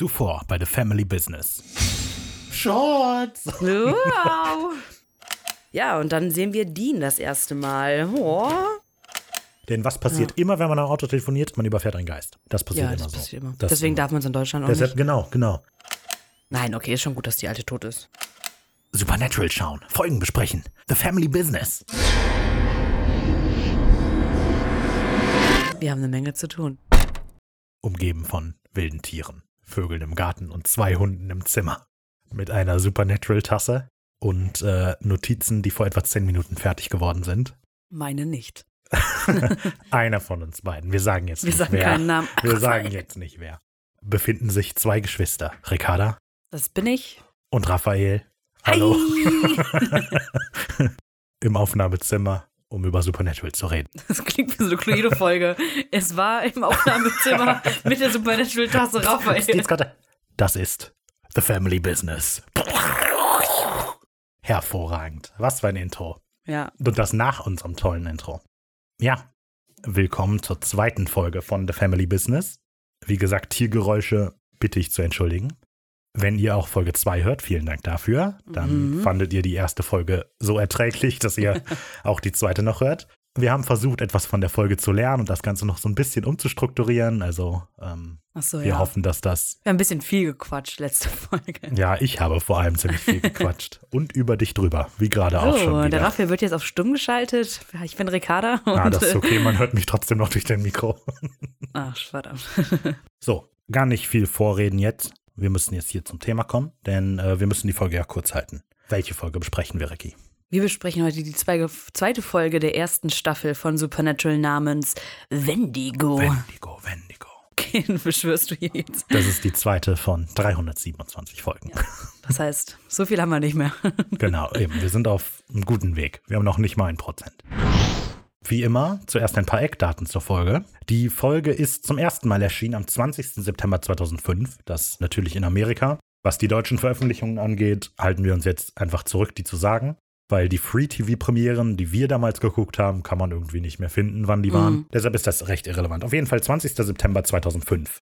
Zuvor bei The Family Business. Shorts! Wow. Ja, und dann sehen wir Dean das erste Mal. Oh. Denn was passiert immer, wenn man am Auto telefoniert? Man überfährt einen Geist. Das passiert Ja, immer das so. passiert immer. Das Deswegen immer. darf man es in Deutschland auch Deshalb, nicht. genau, genau. Nein, okay, ist schon gut, dass die alte tot ist. Supernatural schauen, Folgen besprechen. The Family Business. Wir haben eine Menge zu tun. Umgeben von wilden Tieren, Vögeln im Garten und zwei Hunden im Zimmer. Mit einer Supernatural-Tasse und äh, Notizen, die vor etwa zehn Minuten fertig geworden sind. Meine nicht. Einer von uns beiden. Wir sagen jetzt Wir nicht sagen wer. keinen Namen. Wir Ach, sagen jetzt nicht wer. Befinden sich zwei Geschwister, Ricarda Das bin ich. und Raphael. Hallo. Im Aufnahmezimmer, um über Supernatural zu reden. Das klingt wie so eine Cluedo-Folge. Es war im Aufnahmezimmer mit der Supernatural-Tasse Raphael. Das ist The Family Business. Hervorragend. Was für ein Intro. Ja, Und das nach unserem tollen Intro. Ja, willkommen zur zweiten Folge von The Family Business. Wie gesagt, Tiergeräusche bitte ich zu entschuldigen. Wenn ihr auch Folge 2 hört, vielen Dank dafür. Dann Mhm. fandet ihr die erste Folge so erträglich, dass ihr auch die zweite noch hört. Wir haben versucht, etwas von der Folge zu lernen und das Ganze noch so ein bisschen umzustrukturieren. Also ähm, so, wir ja. hoffen, dass das Wir haben ein bisschen viel gequatscht letzte Folge. Ja, ich habe vor allem ziemlich viel gequatscht. Und über dich drüber, wie gerade auch schon So, wieder. der Raphael wird jetzt auf stumm geschaltet. Ich bin Ricarda. Und, ah, das ist okay, man hört mich trotzdem noch durch dein Mikro. Ach, verdammt. So, gar nicht viel vorreden jetzt. Wir müssen jetzt hier zum Thema kommen, denn äh, wir müssen die Folge ja kurz halten. Welche Folge besprechen wir, Ricky? Wir besprechen heute die zwei, zweite Folge der ersten Staffel von Supernatural namens Wendigo. Wendigo, Wendigo. Wen beschwörst du hier jetzt? Das ist die zweite von 327 Folgen. Das heißt, so viel haben wir nicht mehr. Genau, eben. Wir sind auf einem guten Weg. Wir haben noch nicht mal ein Prozent. Wie immer, zuerst ein paar Eckdaten zur Folge. Die Folge ist zum ersten Mal erschienen am 20. September 2005. Das natürlich in Amerika. Was die deutschen Veröffentlichungen angeht, halten wir uns jetzt einfach zurück, die zu sagen. Weil die Free-TV-Premieren, die wir damals geguckt haben, kann man irgendwie nicht mehr finden, wann die waren. Mhm. Deshalb ist das recht irrelevant. Auf jeden Fall 20. September 2005.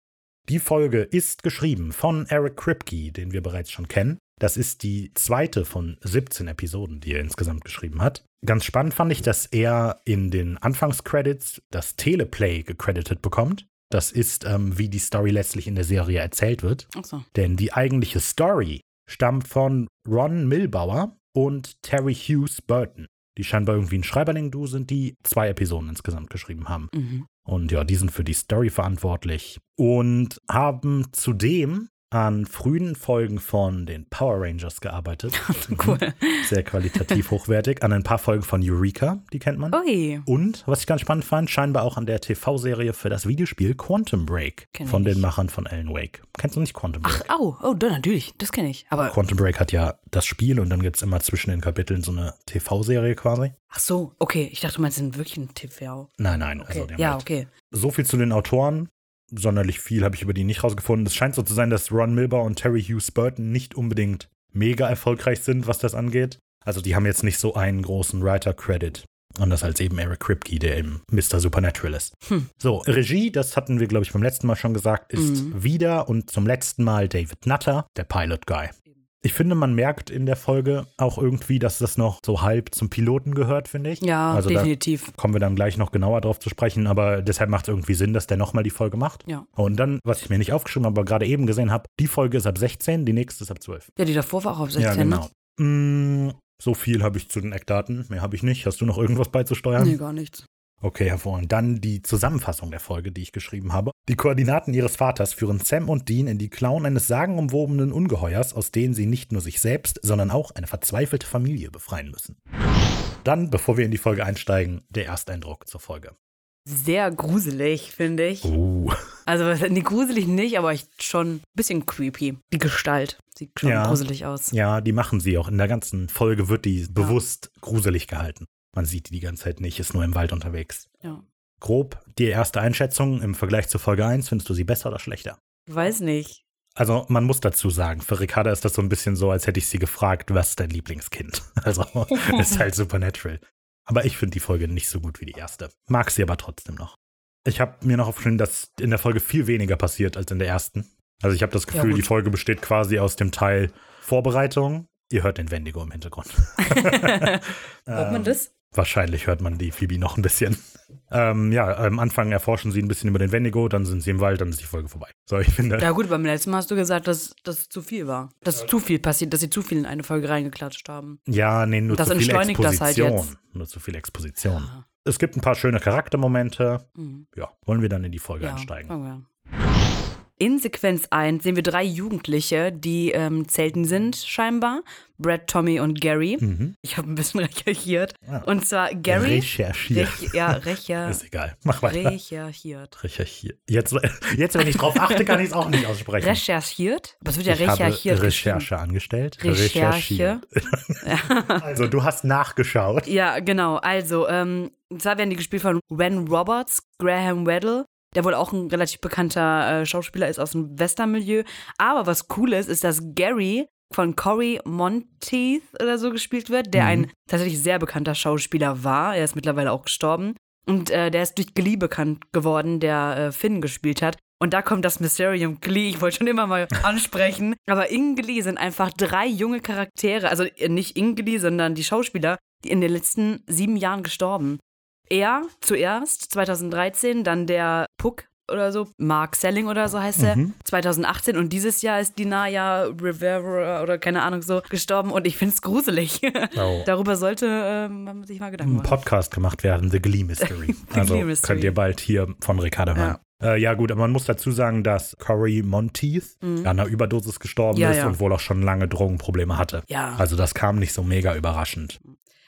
Die Folge ist geschrieben von Eric Kripke, den wir bereits schon kennen. Das ist die zweite von 17 Episoden, die er insgesamt geschrieben hat. Ganz spannend fand ich, dass er in den Anfangscredits das Teleplay gecredited bekommt. Das ist, ähm, wie die Story letztlich in der Serie erzählt wird. Ach so. Denn die eigentliche Story stammt von Ron Milbauer und Terry Hughes Burton, die scheinbar irgendwie ein Schreiberling-Du sind, die zwei Episoden insgesamt geschrieben haben. Mhm. Und ja, die sind für die Story verantwortlich und haben zudem an frühen Folgen von den Power Rangers gearbeitet. Cool. Sehr qualitativ hochwertig. An ein paar Folgen von Eureka, die kennt man. Ui. Und, was ich ganz spannend fand, scheinbar auch an der TV-Serie für das Videospiel Quantum Break Kenn ich von den nicht. Machern von Alan Wake. Kennst du nicht Quantum Break? Ach, au. Oh, da, natürlich. Das kenne ich. Aber, Quantum Break hat ja das Spiel und dann gibt es immer zwischen den Kapiteln so eine TV-Serie quasi. ach so, okay. Ich dachte, du meinst den wirklichen TV. Nein, nein. Okay. Also die haben ja, halt okay. So viel zu den Autoren. Sonderlich viel habe ich über die nicht rausgefunden. Es scheint so zu sein, dass Ron Milber und Terry Hughes Burton nicht unbedingt mega erfolgreich sind, was das angeht. Also die haben jetzt nicht so einen großen Writer-Credit. Anders als eben Eric Kripke, der eben Mr. Supernatural ist. Hm. So, Regie, das hatten wir, glaube ich, beim letzten Mal schon gesagt, ist Mhm. wieder und zum letzten Mal David Nutter, der Pilot Guy. Ich finde, man merkt in der Folge auch irgendwie, dass das noch so halb zum Piloten gehört, finde ich. Ja, also definitiv. kommen wir dann gleich noch genauer drauf zu sprechen, aber deshalb macht es irgendwie Sinn, dass der nochmal die Folge macht. Ja. Und dann, was ich mir nicht aufgeschrieben habe, aber gerade eben gesehen habe, die Folge ist ab 16, die nächste ist ab 12. Ja, die davor war auch auf 16. ja, genau. Mm, so viel habe ich zu den Eckdaten, mehr habe ich nicht. Hast du noch irgendwas beizusteuern? Ne? Nee, gar nichts. Okay, hervorragend. Dann die Zusammenfassung der Folge, die ich geschrieben habe. Die Koordinaten ihres Vaters führen Sam und Dean in die Klauen eines sagenumwobenen Ungeheuers, aus denen sie nicht nur sich selbst, sondern auch eine verzweifelte Familie befreien müssen. Dann, bevor wir in die Folge einsteigen, der Ersteindruck zur Folge. Sehr gruselig, finde ich. Uh. Also, nee, gruselig nicht, aber ich schon ein bisschen creepy. Die Gestalt sieht schon Ja. gruselig aus. Ja, die machen sie auch. In der ganzen Folge wird die bewusst gruselig gehalten. Man sieht die die ganze Zeit nicht, ist nur im Wald unterwegs. Ja. Grob die erste Einschätzung im Vergleich zu Folge 1, findest du sie besser oder schlechter? Ich weiß nicht. Also man muss dazu sagen, für Ricarda ist das so ein bisschen so, als hätte ich sie gefragt, was ist dein Lieblingskind? Also ist halt Supernatural. Aber ich finde die Folge nicht so gut wie die erste. Mag sie aber trotzdem noch. Ich habe mir noch aufgeschrieben, dass in der Folge viel weniger passiert als in der ersten. Also ich habe das Gefühl, gut. die Folge besteht quasi aus dem Teil Vorbereitung. Ihr hört den Wendigo im Hintergrund. Hört Ähm, man das? Wahrscheinlich hört man die Phoebe noch ein bisschen. Ähm, ja, am Anfang erforschen sie ein bisschen über den Wendigo, dann sind sie im Wald, dann ist die Folge vorbei. So, ich finde, Ja gut, beim letzten Mal hast du gesagt, dass das zu viel war. Dass zu viel passiert, dass sie zu viel in eine Folge reingeklatscht haben. ja, nee, nur Das zu viel halt Exposition. jetzt. Nur zu viel Exposition. Ja. Es gibt ein paar schöne Charaktermomente. Mhm. Ja, wollen wir dann in die Folge Ja, einsteigen? In Sequenz 1 sehen wir drei Jugendliche, die ähm, Zelten sind, scheinbar. Brad, Tommy und Gary. Mhm. Ich habe ein bisschen recherchiert. Ah. Und zwar Gary. Recherchiert. Rech, ja, recher, Ist egal. Mach weiter. recherchiert. Recherchiert. Jetzt, jetzt, wenn ich drauf achte, kann ich es auch nicht aussprechen. Recherchiert? Aber es wird ja ich habe recherchiert. Recherche angestellt. Recherche. Recherchiert. Also, du hast nachgeschaut. Ja, genau. Also, ähm, und zwar werden die gespielt von Wen Roberts, Graham Weddle, der wohl auch ein relativ bekannter äh, Schauspieler ist aus dem Western-Milieu. Aber was cool ist, ist, dass Gary von Cory Monteith oder so gespielt wird, der Mhm. ein tatsächlich sehr bekannter Schauspieler war. Er ist mittlerweile auch gestorben. Und äh, der ist durch Glee bekannt geworden, der äh, Finn gespielt hat. Und da kommt das Mysterium Glee. Ich wollte schon immer mal ansprechen. Aber in Glee sind einfach drei junge Charaktere, also äh, nicht in Glee, sondern die Schauspieler, die in den letzten sieben Jahren gestorben. Er zuerst, 2013, dann der Puck oder so, Mark Selling oder so heißt er, Mhm. 2018 und dieses Jahr ist die Naya Rivera oder keine Ahnung so gestorben und ich finde es gruselig. Oh. Darüber sollte ähm, man sich mal Gedanken Ein machen. Podcast gemacht werden, The Glee Mystery. also Glee Mystery. könnt ihr bald hier von Ricardo hören. Ja. Äh, ja gut, aber man muss dazu sagen, dass Cory Monteith an einer Überdosis gestorben Mhm. Ja, ist ja. und wohl auch schon lange Drogenprobleme hatte. Ja. Also das kam nicht so mega überraschend.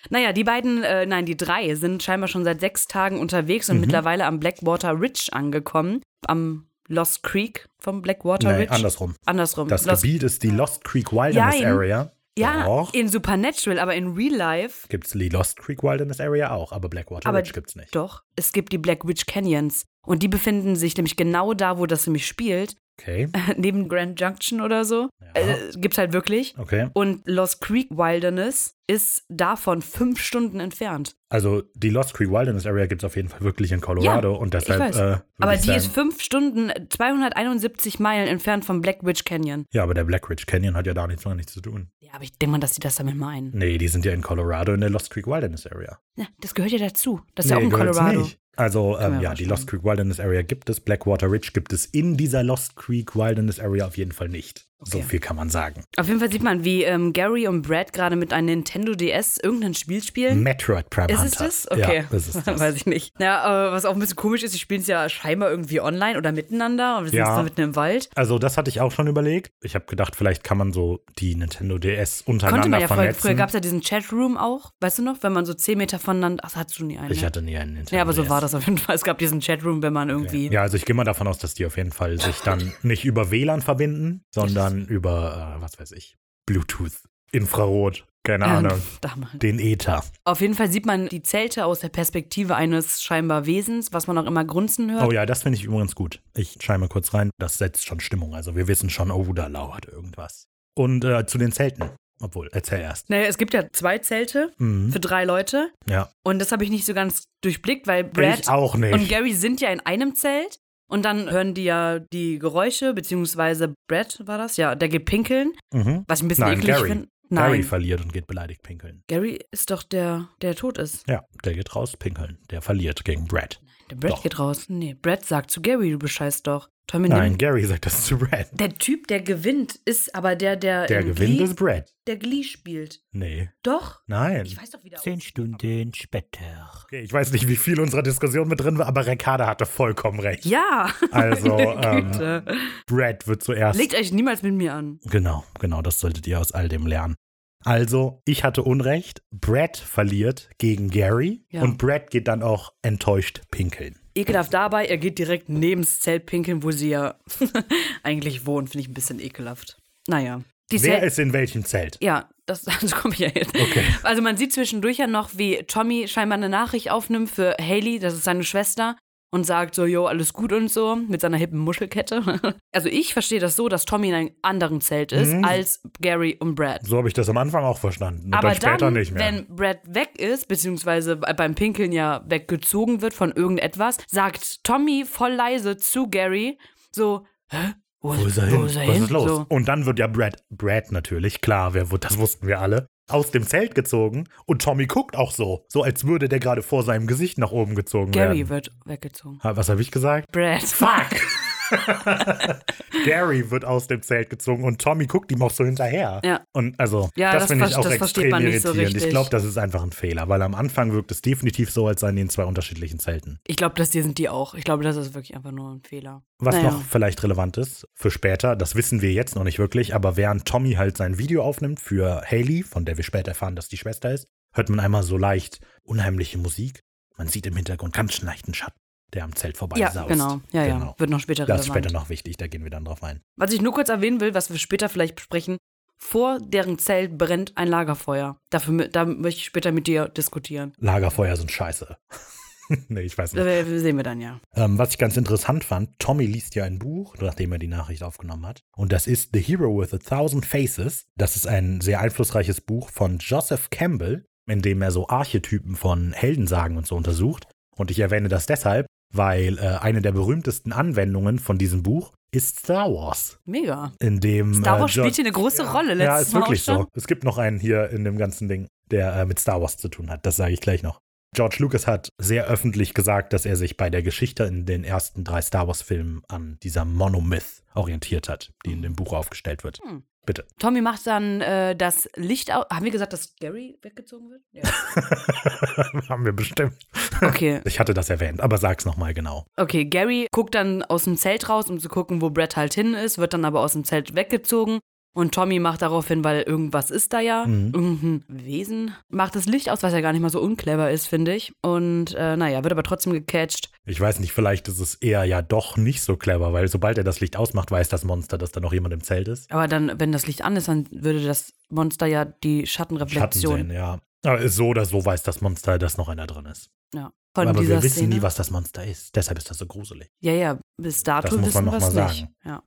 Naja, die beiden, äh, nein, die drei sind scheinbar schon seit sechs Tagen unterwegs Mhm. und mittlerweile am Blackwater Ridge angekommen. Am Lost Creek vom Blackwater Nee, Ridge. andersrum. Andersrum. Das Lost Gebiet ist die Lost Creek Wilderness Ja, in- Area. Ja, Doch. in Supernatural, aber in Real Life Gibt es die Lost Creek Wilderness Area auch, aber Blackwater Aber Ridge gibt's nicht. doch. Es gibt die Black Ridge Canyons. Und die befinden sich nämlich genau da, wo das nämlich spielt. Okay, Neben Grand Junction oder so. Ja. Äh, gibt's halt wirklich. okay. Und Lost Creek Wilderness ist davon fünf Stunden entfernt. Also die Lost Creek Wilderness Area gibt es auf jeden Fall wirklich in Colorado und deshalb. Äh, Aber die sagen, ist fünf Stunden, 271 Meilen entfernt vom Black Ridge Canyon. Ja, aber der Black Ridge Canyon hat ja da nichts, nichts zu tun. Ja, aber ich denke mal, dass die das damit meinen. Nee, die sind ja in Colorado in der Lost Creek Wilderness Area. Ja, das gehört ja dazu. Das ist ja nee, auch in Colorado. Nicht. Also, ähm, ja, die. Lost Creek Wilderness Area gibt es, Blackwater Ridge gibt es in dieser Lost Creek Wilderness Area auf jeden Fall nicht. So Okay. viel kann man sagen. Auf jeden Fall sieht man, wie ähm, Gary und Brad gerade mit einem Nintendo DS irgendein Spiel spielen. Metroid Prime Ist es Hunter. das? Okay. Ja, das ist das. Weiß ich nicht. Ja, aber was auch ein bisschen komisch ist, sie spielen es ja scheinbar irgendwie online oder miteinander und wir sind Ja. jetzt da mitten im Wald. Also, das hatte ich auch schon überlegt. Ich habe gedacht, vielleicht kann man so die Nintendo DS untereinander Konnte man ja früher, vernetzen. früher gab es ja diesen Chatroom auch, weißt du noch, wenn man so 10 Meter voneinander, ach, hattest du nie einen. ich ne? hatte nie einen Nintendo ja, aber so DS. war das auf jeden Fall. Es gab diesen Chatroom, wenn man irgendwie. Ja, also ich gehe mal davon aus, dass die auf jeden Fall sich dann nicht über WLAN verbinden, sondern über, äh, was weiß ich, Bluetooth, Infrarot, keine Ähm, Ahnung, damals. den Ether. Auf jeden Fall sieht man die Zelte aus der Perspektive eines scheinbar Wesens, was man auch immer grunzen hört. Oh ja, das finde ich übrigens gut. Ich scheine mal kurz rein. Das setzt schon Stimmung. Also wir wissen schon, oh, da lauert irgendwas. Und äh, zu den Zelten. Obwohl, erzähl erst. Naja, es gibt ja zwei Zelte Mhm. für drei Leute. Ja. Und das habe ich nicht so ganz durchblickt, weil Brad ich auch nicht. und Gary sind ja in einem Zelt. Und dann hören die ja die Geräusche, beziehungsweise Brad war das, ja, der geht pinkeln, mhm. was ich ein bisschen Nein, eklig Gary. finde. Gary verliert und geht beleidigt pinkeln. Gary ist doch der, der tot ist. Ja, der geht raus pinkeln. Der verliert gegen Brad. Der Brad Doch. geht raus. Nee, Brad sagt zu Gary, du bescheißt doch. Tommy Nein. Gary sagt das zu Brad. Der Typ, der gewinnt, ist aber der, der, Der in gewinnt Glee, ist Brad. der Glee spielt. Nee. Doch. Nein. Ich weiß doch wieder. Zehn Stunden später. Okay, ich weiß nicht, wie viel unserer Diskussion mit drin war, aber Ricarda hatte vollkommen recht. Ja. Also, ähm. Brad wird zuerst. Legt euch niemals mit mir an. Genau, genau, das solltet ihr aus all dem lernen. Also, ich hatte Unrecht. Brad verliert gegen Gary Ja. und Brad geht dann auch enttäuscht pinkeln. Ekelhaft dabei, er geht direkt neben das Zelt pinkeln, wo sie ja eigentlich wohnen. Finde ich ein bisschen ekelhaft. Naja. Die Wer Zelt ist in welchem Zelt? ja, das, dazu komme ich ja jetzt. Okay. Also man sieht zwischendurch ja noch, wie Tommy scheinbar eine Nachricht aufnimmt für Haley, das ist seine Schwester, und sagt so, jo, alles gut und so, mit seiner hippen Muschelkette. Also ich verstehe das so, dass Tommy in einem anderen Zelt ist Mhm. als Gary und Brad. So habe ich das am Anfang auch verstanden. Und Aber dann später dann, nicht mehr. wenn Brad weg ist, beziehungsweise beim Pinkeln ja weggezogen wird von irgendetwas, sagt Tommy voll leise zu Gary so, hä? Wo, Wo ist er hin? Ist er Was hin? ist los? So. Und dann wird ja Brad, Brad natürlich, klar, wer, das wussten wir alle, aus dem Zelt gezogen und Tommy guckt auch so, so als würde der gerade vor seinem Gesicht nach oben gezogen Gary werden. wird weggezogen. Was habe ich gesagt? Brad. Fuck! Gary wird aus dem Zelt gezogen und Tommy guckt ihm auch so hinterher. Ja. Und also, Ja, das das finde ich auch extrem man nicht so irritierend. ich glaube, das ist einfach ein Fehler, weil am Anfang wirkt es definitiv so, als seien die in zwei unterschiedlichen Zelten. Ich glaube, das hier sind die auch. Ich glaube, das ist wirklich einfach nur ein Fehler. Was Naja. noch vielleicht relevant ist für später, das wissen wir jetzt noch nicht wirklich, aber während Tommy halt sein Video aufnimmt für Haley, von der wir später erfahren, dass die Schwester ist, hört man einmal so leicht unheimliche Musik. Man sieht im Hintergrund ganz leichten Schatten, der am Zelt vorbei Ja, saust. genau. Ja, ja. Genau. Wird noch später Das ist relevant. später noch wichtig, da gehen wir dann drauf ein. Was ich nur kurz erwähnen will, was wir später vielleicht besprechen, vor deren Zelt brennt ein Lagerfeuer. Dafür, da möchte ich später mit dir diskutieren. Lagerfeuer sind scheiße. nee, ich weiß nicht. Das sehen wir dann ja. Ähm, was ich ganz interessant fand, Tommy liest ja ein Buch, nachdem er die Nachricht aufgenommen hat. Und das ist The Hero with a Thousand Faces. Das ist ein sehr einflussreiches Buch von Joseph Campbell, in dem er so Archetypen von Heldensagen und so untersucht. Und ich erwähne das deshalb, weil äh, eine der berühmtesten Anwendungen von diesem Buch ist Star Wars. Mega. In dem Star äh, Wars Jo- spielt hier eine große Rolle. ja, Letztes ist Mal wirklich so. Es gibt noch einen hier in dem ganzen Ding, der äh, mit Star Wars zu tun hat. Das sage ich gleich noch. George Lucas hat sehr öffentlich gesagt, dass er sich bei der Geschichte in den ersten drei Star Wars-Filmen an dieser Monomyth orientiert hat, die in dem Buch aufgestellt wird. Hm. Bitte. Tommy macht dann äh, das Licht aus. Haben wir gesagt, dass Gary weggezogen wird? Ja. Haben wir bestimmt. Okay. Ich hatte das erwähnt, aber sag's nochmal genau. Okay, Gary guckt dann aus dem Zelt raus, um zu gucken, wo Brad halt hin ist, wird dann aber aus dem Zelt weggezogen. Und Tommy macht darauf hin, weil irgendwas ist da ja, Mhm. irgendein Wesen, macht das Licht aus, was ja gar nicht mal so unclever ist, finde ich. Und äh, naja, wird aber trotzdem gecatcht. Ich weiß nicht, vielleicht ist es eher ja doch nicht so clever, weil sobald er das Licht ausmacht, weiß das Monster, dass da noch jemand im Zelt ist. Aber dann, wenn das Licht an ist, dann würde das Monster ja die Schatten Schattenreflexion sehen, ja. Aber so oder so weiß das Monster, dass noch einer drin ist. ja, von aber dieser wir wissen Szene. nie, was das Monster ist. Deshalb ist das so gruselig. ja, ja, bis dato Das muss wissen man wir es nicht. Ja.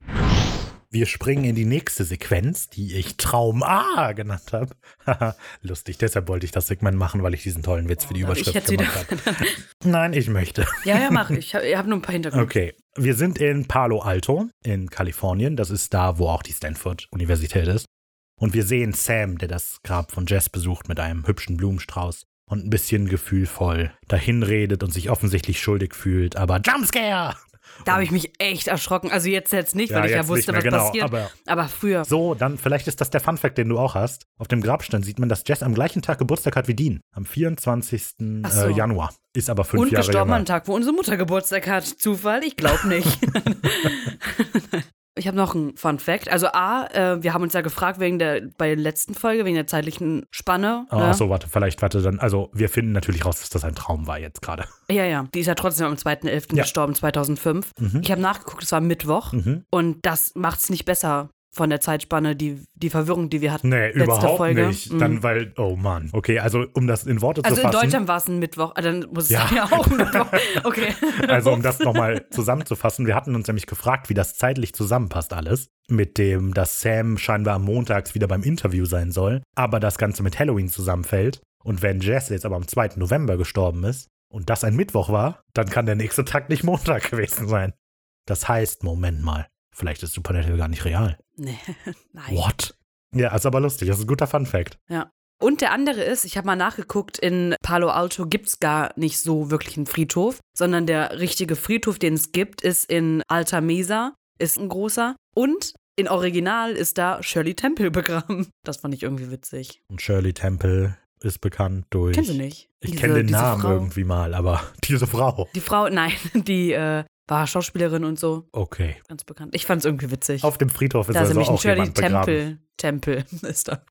Wir springen in die nächste Sequenz, die ich Traum A genannt habe. Haha, Lustig, deshalb wollte ich das Segment machen, weil ich diesen tollen Witz für die Oh, ich Überschrift hätte gemacht habe. Nein, ich möchte. ja, ja, mach. Ich habe hab nur ein paar Hintergründe. Okay, wir sind in Palo Alto in Kalifornien. Das ist da, wo auch die Stanford-Universität ist. Und wir sehen Sam, der das Grab von Jess besucht mit einem hübschen Blumenstrauß und ein bisschen gefühlvoll dahin redet und sich offensichtlich schuldig fühlt, aber Jumpscare! Da habe ich mich echt erschrocken. Also jetzt jetzt nicht, Ja, weil ich ja wusste, mehr, was genau, passiert. aber- Aber, früher. So, dann vielleicht ist das der Funfact, den du auch hast. Auf dem Grabstein sieht man, dass Jess am gleichen Tag Geburtstag hat wie Dean. Am 24. Ach so. Äh, Januar. Ist aber fünf Und Jahre gestorben jünger. am Tag, wo unsere Mutter Geburtstag hat. Zufall? Ich glaube nicht. ich habe noch einen Fun Fact. Also A, äh, wir haben uns ja gefragt wegen der, bei der letzten Folge, wegen der zeitlichen Spanne. Oh, ne? Achso, warte, vielleicht, warte, dann, also wir finden natürlich raus, dass das ein Traum war jetzt gerade. Ja, ja. Die ist ja trotzdem am 2.11. Ja. gestorben, 2005. Mhm. Ich habe nachgeguckt, es war Mittwoch. Mhm. Und das macht es nicht besser von der Zeitspanne, die, die Verwirrung, die wir hatten. Nee, letzte überhaupt Folge. nicht. Mhm. Dann, weil, oh Mann. Okay, also um das in Worte Also zu in fassen. Deutschland war es ein Mittwoch, ah, dann muss Ja. es ja auch ein Mittwoch. Okay. Also um das nochmal zusammenzufassen, wir hatten uns nämlich gefragt, wie das zeitlich zusammenpasst alles. Mit dem, dass Sam scheinbar am Montags wieder beim Interview sein soll, aber das Ganze mit Halloween zusammenfällt. Und wenn Jess jetzt aber am 2. November gestorben ist und das ein Mittwoch war, dann kann der nächste Tag nicht Montag gewesen sein. Das heißt, Moment mal, vielleicht ist Supernatural gar nicht real. Nee, nein. What? Ja, ist aber lustig, das ist ein guter Fun-Fact. Und der andere ist, ich habe mal nachgeguckt, in Palo Alto gibt es gar nicht so wirklich einen Friedhof, sondern der richtige Friedhof, den es gibt, ist in Alta Mesa, ist ein großer. Und in Original ist da Shirley Temple begraben. Das fand ich irgendwie witzig. Und Shirley Temple ist bekannt durch. Kennst du nicht? Ich kenne den Namen Frau. irgendwie mal, aber diese Frau. Die Frau, nein, die äh, war Schauspielerin und so, Okay. ganz bekannt. Ich fand es irgendwie witzig. Auf dem Friedhof ist da also nämlich ein auch Shirley jemand. Temple. Tempel ist da.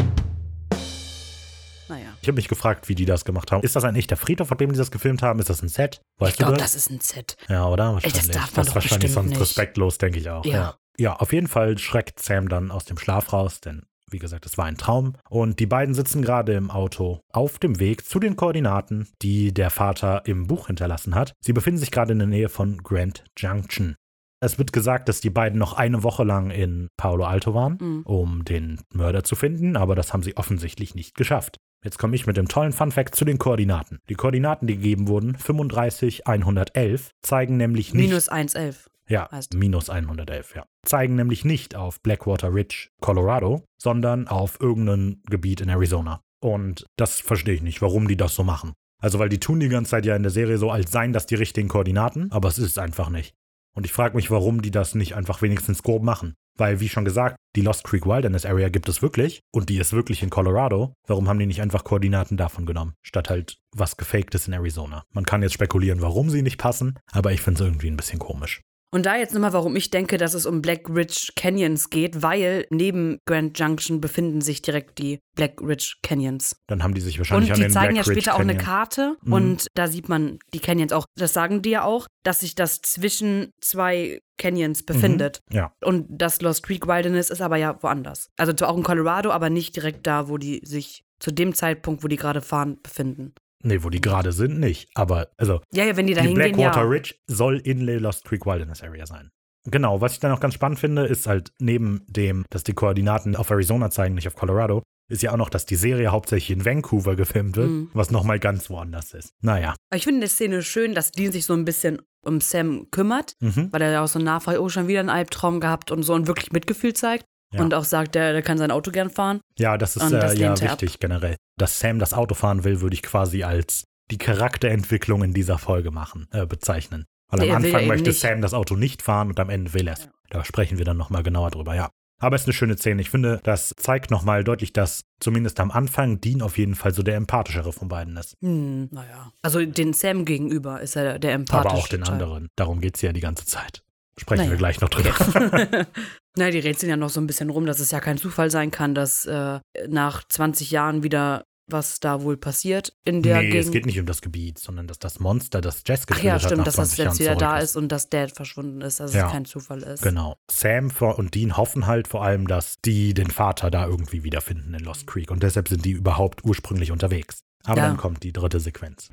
Naja. Ich habe mich gefragt, wie die das gemacht haben. Ist das ein echter Friedhof, auf dem die das gefilmt haben? Ist das ein Set? Weißt Ich glaube, das das? ist ein Set. ja, oder? Ey, Wahrscheinlich. das darf man das ist wahrscheinlich sonst nicht. respektlos, denke ich auch. Ja. Ja. ja, auf jeden Fall schreckt Sam dann aus dem Schlaf raus, denn wie gesagt, es war ein Traum. Und die beiden sitzen gerade im Auto auf dem Weg zu den Koordinaten, die der Vater im Buch hinterlassen hat. Sie befinden sich gerade in der Nähe von Grand Junction. Es wird gesagt, dass die beiden noch eine Woche lang in Palo Alto waren, Mhm. um den Mörder zu finden, aber das haben sie offensichtlich nicht geschafft. Jetzt komme ich mit dem tollen Funfact zu den Koordinaten. Die Koordinaten, die gegeben wurden, 35 111, zeigen nämlich nicht Minus 1,11. Ja, heißt. minus 111, ja. Zeigen nämlich nicht auf Blackwater Ridge, Colorado, sondern auf irgendein Gebiet in Arizona. Und das verstehe ich nicht, warum die das so machen. Also, weil die tun die ganze Zeit ja in der Serie so, als seien das die richtigen Koordinaten, aber es ist es einfach nicht. Und ich frage mich, warum die das nicht einfach wenigstens grob machen. Weil, wie schon gesagt, die Lost Creek Wilderness Area gibt es wirklich und die ist wirklich in Colorado. Warum haben die nicht einfach Koordinaten davon genommen, statt halt was gefaktes in Arizona? Man kann jetzt spekulieren, warum sie nicht passen, aber ich finde es irgendwie ein bisschen komisch. Und da jetzt nochmal, warum ich denke, dass es um Black Ridge Canyons geht, weil neben Grand Junction befinden sich direkt die Black Ridge Canyons. Dann haben die sich wahrscheinlich Und an die den zeigen Black ja Ridge später auch eine Canyon- Karte Mhm. und da sieht man die Canyons auch. Das sagen die ja auch, dass sich das zwischen zwei Canyons befindet. Ja, Und das Lost Creek Wilderness ist aber ja woanders. Also zwar auch in Colorado, aber nicht direkt da, wo die sich zu dem Zeitpunkt, wo die gerade fahren, befinden. Nee, wo die gerade sind, nicht. Aber, also, Ja, ja, wenn die da die hingehen, Blackwater ja. Ridge soll in der Lost Creek Wilderness Area sein. Genau, was ich dann auch ganz spannend finde, ist halt neben dem, dass die Koordinaten auf Arizona zeigen, nicht auf Colorado, ist ja auch noch, dass die Serie hauptsächlich in Vancouver gefilmt wird, Mhm. was nochmal ganz woanders ist. Naja. Aber ich finde die Szene schön, dass Dean sich so ein bisschen um Sam kümmert, Mhm. weil er ja auch so nachfragt, oh, schon wieder einen Albtraum gehabt und so und wirklich Mitgefühl zeigt. Ja. Und auch sagt, der, der kann sein Auto gern fahren. Ja, das ist äh, das ja lehnt er ab. wichtig generell. Dass Sam das Auto fahren will, würde ich quasi als die Charakterentwicklung in dieser Folge machen, äh, bezeichnen. Weil Nee, am er Anfang möchte nicht. Sam das Auto nicht fahren und am Ende will er es. Ja. Da sprechen wir dann nochmal genauer drüber, ja. Aber es ist eine schöne Szene. Ich finde, das zeigt nochmal deutlich, dass zumindest am Anfang Dean auf jeden Fall so der empathischere von beiden ist. Hm, naja. Also den Sam gegenüber ist er der empathische Aber auch den anderen. Darum geht es ja die ganze Zeit. Sprechen Naja. wir gleich noch drüber. Na, die rätseln ja noch so ein bisschen rum, dass es ja kein Zufall sein kann, dass äh, nach 20 Jahren wieder was da wohl passiert in der nee, Gegend. es geht nicht um das Gebiet, sondern dass das Monster, das Jess Ach getötet ja, hat, stimmt, nach dass das 20 jetzt wieder da ist und dass Dad verschwunden ist, dass Ja. es kein Zufall ist. Genau. Sam und Dean hoffen halt vor allem, dass die den Vater da irgendwie wiederfinden in Lost Creek. Und deshalb sind die überhaupt ursprünglich unterwegs. Aber Ja. dann kommt die dritte Sequenz,